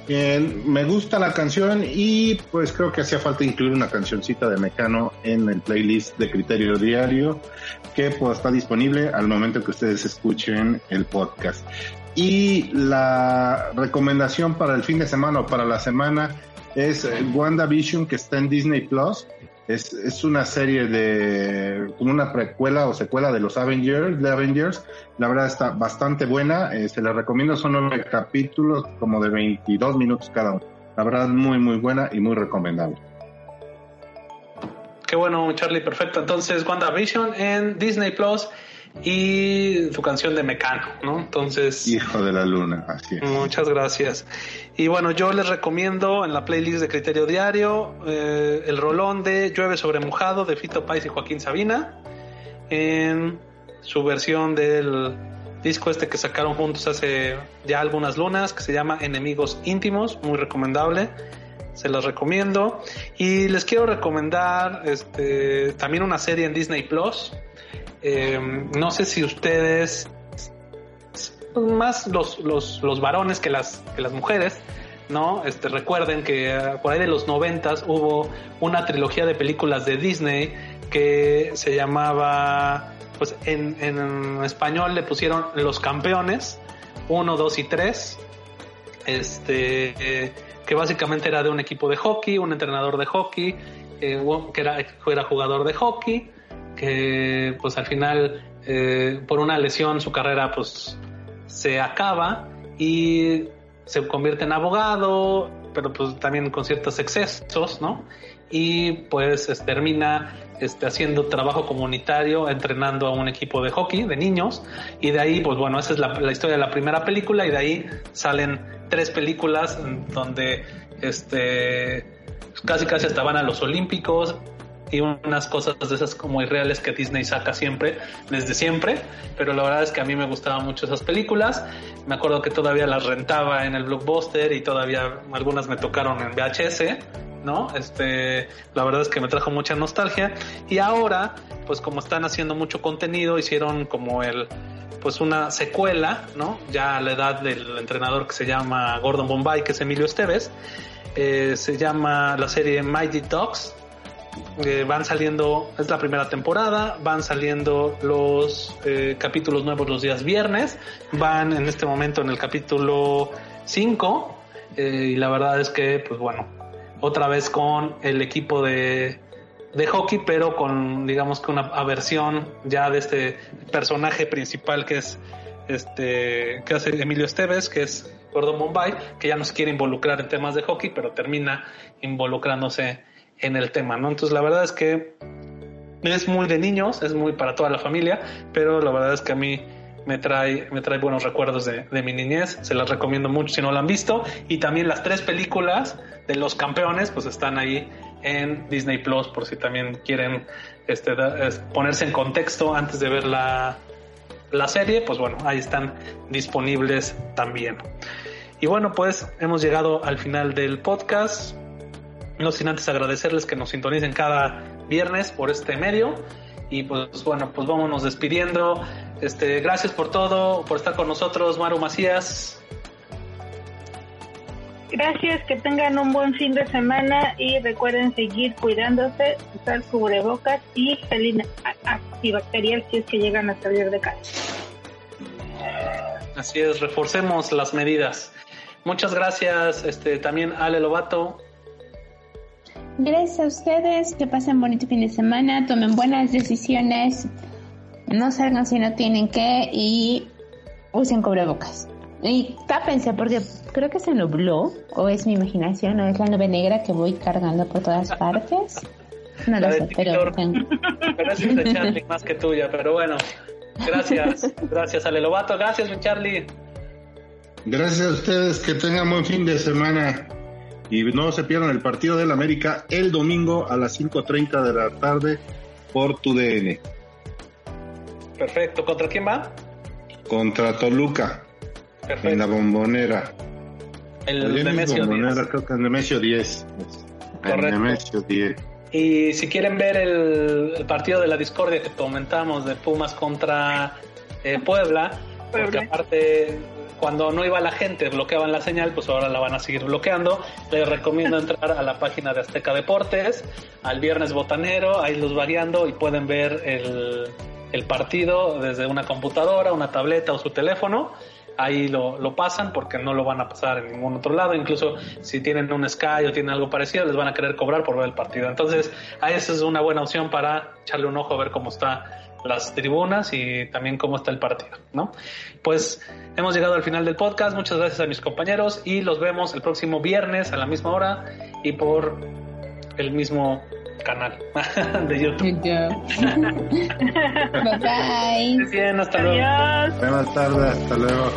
Me gusta la canción y pues creo que hacía falta incluir una cancioncita de Mecano en el playlist de Criterio Diario que pues, está disponible al momento que ustedes escuchen el podcast. Y la recomendación para el fin de semana o para la semana es WandaVision que está en Disney Plus. Es, es una serie de, como una precuela o secuela de los Avengers, de Avengers. La verdad está bastante buena. Eh, se la recomiendo, son nueve capítulos, como de 22 minutos cada uno. La verdad, muy, muy buena y muy recomendable. Qué bueno, Charlie, perfecto. Entonces, WandaVision en Disney Plus y su canción de Mecano, ¿no? Entonces. Hijo de la Luna, así es. Muchas gracias. Y bueno, yo les recomiendo en la playlist de Criterio Diario eh, el rolón de Llueve sobre Mojado de Fito Pais y Joaquín Sabina en su versión del disco este que sacaron juntos hace ya algunas lunas que se llama Enemigos Íntimos, muy recomendable se los recomiendo. Y les quiero recomendar este, también una serie en Disney Plus. Em, no sé si ustedes, más los, los, los varones que las, que las mujeres, ¿no? Este, recuerden que eh, por ahí de los noventas hubo una trilogía de películas de Disney que se llamaba, pues en, en español le pusieron Los Campeones, 1, 2 y 3. Este, eh, que básicamente era de un equipo de hockey, un entrenador de hockey, eh, que era, era jugador de hockey, que pues al final eh, por una lesión su carrera pues se acaba y se convierte en abogado, pero pues también con ciertos excesos, ¿no? Y pues termina este, haciendo trabajo comunitario, entrenando a un equipo de hockey de niños, y de ahí, pues bueno, esa es la, historia de la primera película, y de ahí salen tres películas donde este casi casi estaban a los Olímpicos y unas cosas de esas como irreales que Disney saca siempre, desde siempre, pero la verdad es que a mí me gustaban mucho esas películas. Me acuerdo que todavía las rentaba en el blockbuster y todavía algunas me tocaron en VHS, ¿no? Este, la verdad es que me trajo mucha nostalgia y ahora, pues como están haciendo mucho contenido, hicieron como el pues una secuela, ¿no? Ya a la edad del entrenador que se llama Gordon Bombay, que es Emilio Esteves. Eh, se llama la serie Mighty Dogs. Eh, van saliendo, es la primera temporada, van saliendo los eh, capítulos nuevos los días viernes, van en este momento en el capítulo 5 y la verdad es que, pues bueno, otra vez con el equipo de, de hockey, pero con digamos que una aversión ya de este personaje principal que es este que hace Emilio Esteves, que es Gordon Bombay, que ya no se quiere involucrar en temas de hockey, pero termina involucrándose en el tema, ¿no? Entonces la verdad es que es muy de niños, es muy para toda la familia, pero la verdad es que a mí me trae, me trae buenos recuerdos de, de, mi niñez, se las recomiendo mucho si no la han visto, y también las tres películas de los campeones, pues están ahí en Disney Plus por si también quieren este, ponerse en contexto antes de ver la, la serie, pues bueno, ahí están disponibles también. Y bueno, pues hemos llegado al final del podcast. No sin antes agradecerles que nos sintonicen cada viernes por este medio. Y pues bueno, pues vámonos despidiendo. Este, gracias por todo, por estar con nosotros, Maru Macías. Gracias, que tengan un buen fin de semana y recuerden seguir cuidándose, usar cubrebocas y gel antibacterial si es que llegan a salir de casa. Así es, reforcemos las medidas. Muchas gracias, este, también Ale Lobato. Gracias a ustedes, que pasen bonito fin de semana, tomen buenas decisiones, no salgan si no tienen que y usen cubrebocas. Y tápense porque creo que se nubló, o es mi imaginación, o es la nube negra que voy cargando por todas partes. No lo sé, pero... Pero es de Charlie más que tuya, pero bueno. Gracias, gracias Ale Lobato, gracias mi Charlie. Gracias a ustedes, que tengan buen fin de semana y no se pierdan el partido del América el domingo a las 5.30 de la tarde por tu DN. Perfecto, ¿contra quién va? Contra Toluca, Perfecto. en la bombonera. El, Nemesio 10. Creo que Nemesio 10. Correcto. Nemesio 10. Y si quieren ver el, partido de la discordia que comentamos de Pumas contra eh, Puebla, porque aparte cuando no iba la gente bloqueaban la señal, pues ahora la van a seguir bloqueando. Les recomiendo *laughs* entrar a la página de Azteca Deportes, al viernes botanero, ahí los variando y pueden ver el, el partido desde una computadora, una tableta o su teléfono ahí lo, lo, pasan porque no lo van a pasar en ningún otro lado. Incluso si tienen un Sky o tienen algo parecido, les van a querer cobrar por ver el partido. Entonces, ahí esa es una buena opción para echarle un ojo a ver cómo está las tribunas y también cómo está el partido, ¿no? Pues hemos llegado al final del podcast. Muchas gracias a mis compañeros y los vemos el próximo viernes a la misma hora y por el mismo canal *laughs* de YouTube. *laughs* bye bye. Bien, hasta luego. Buenas tardes, hasta luego.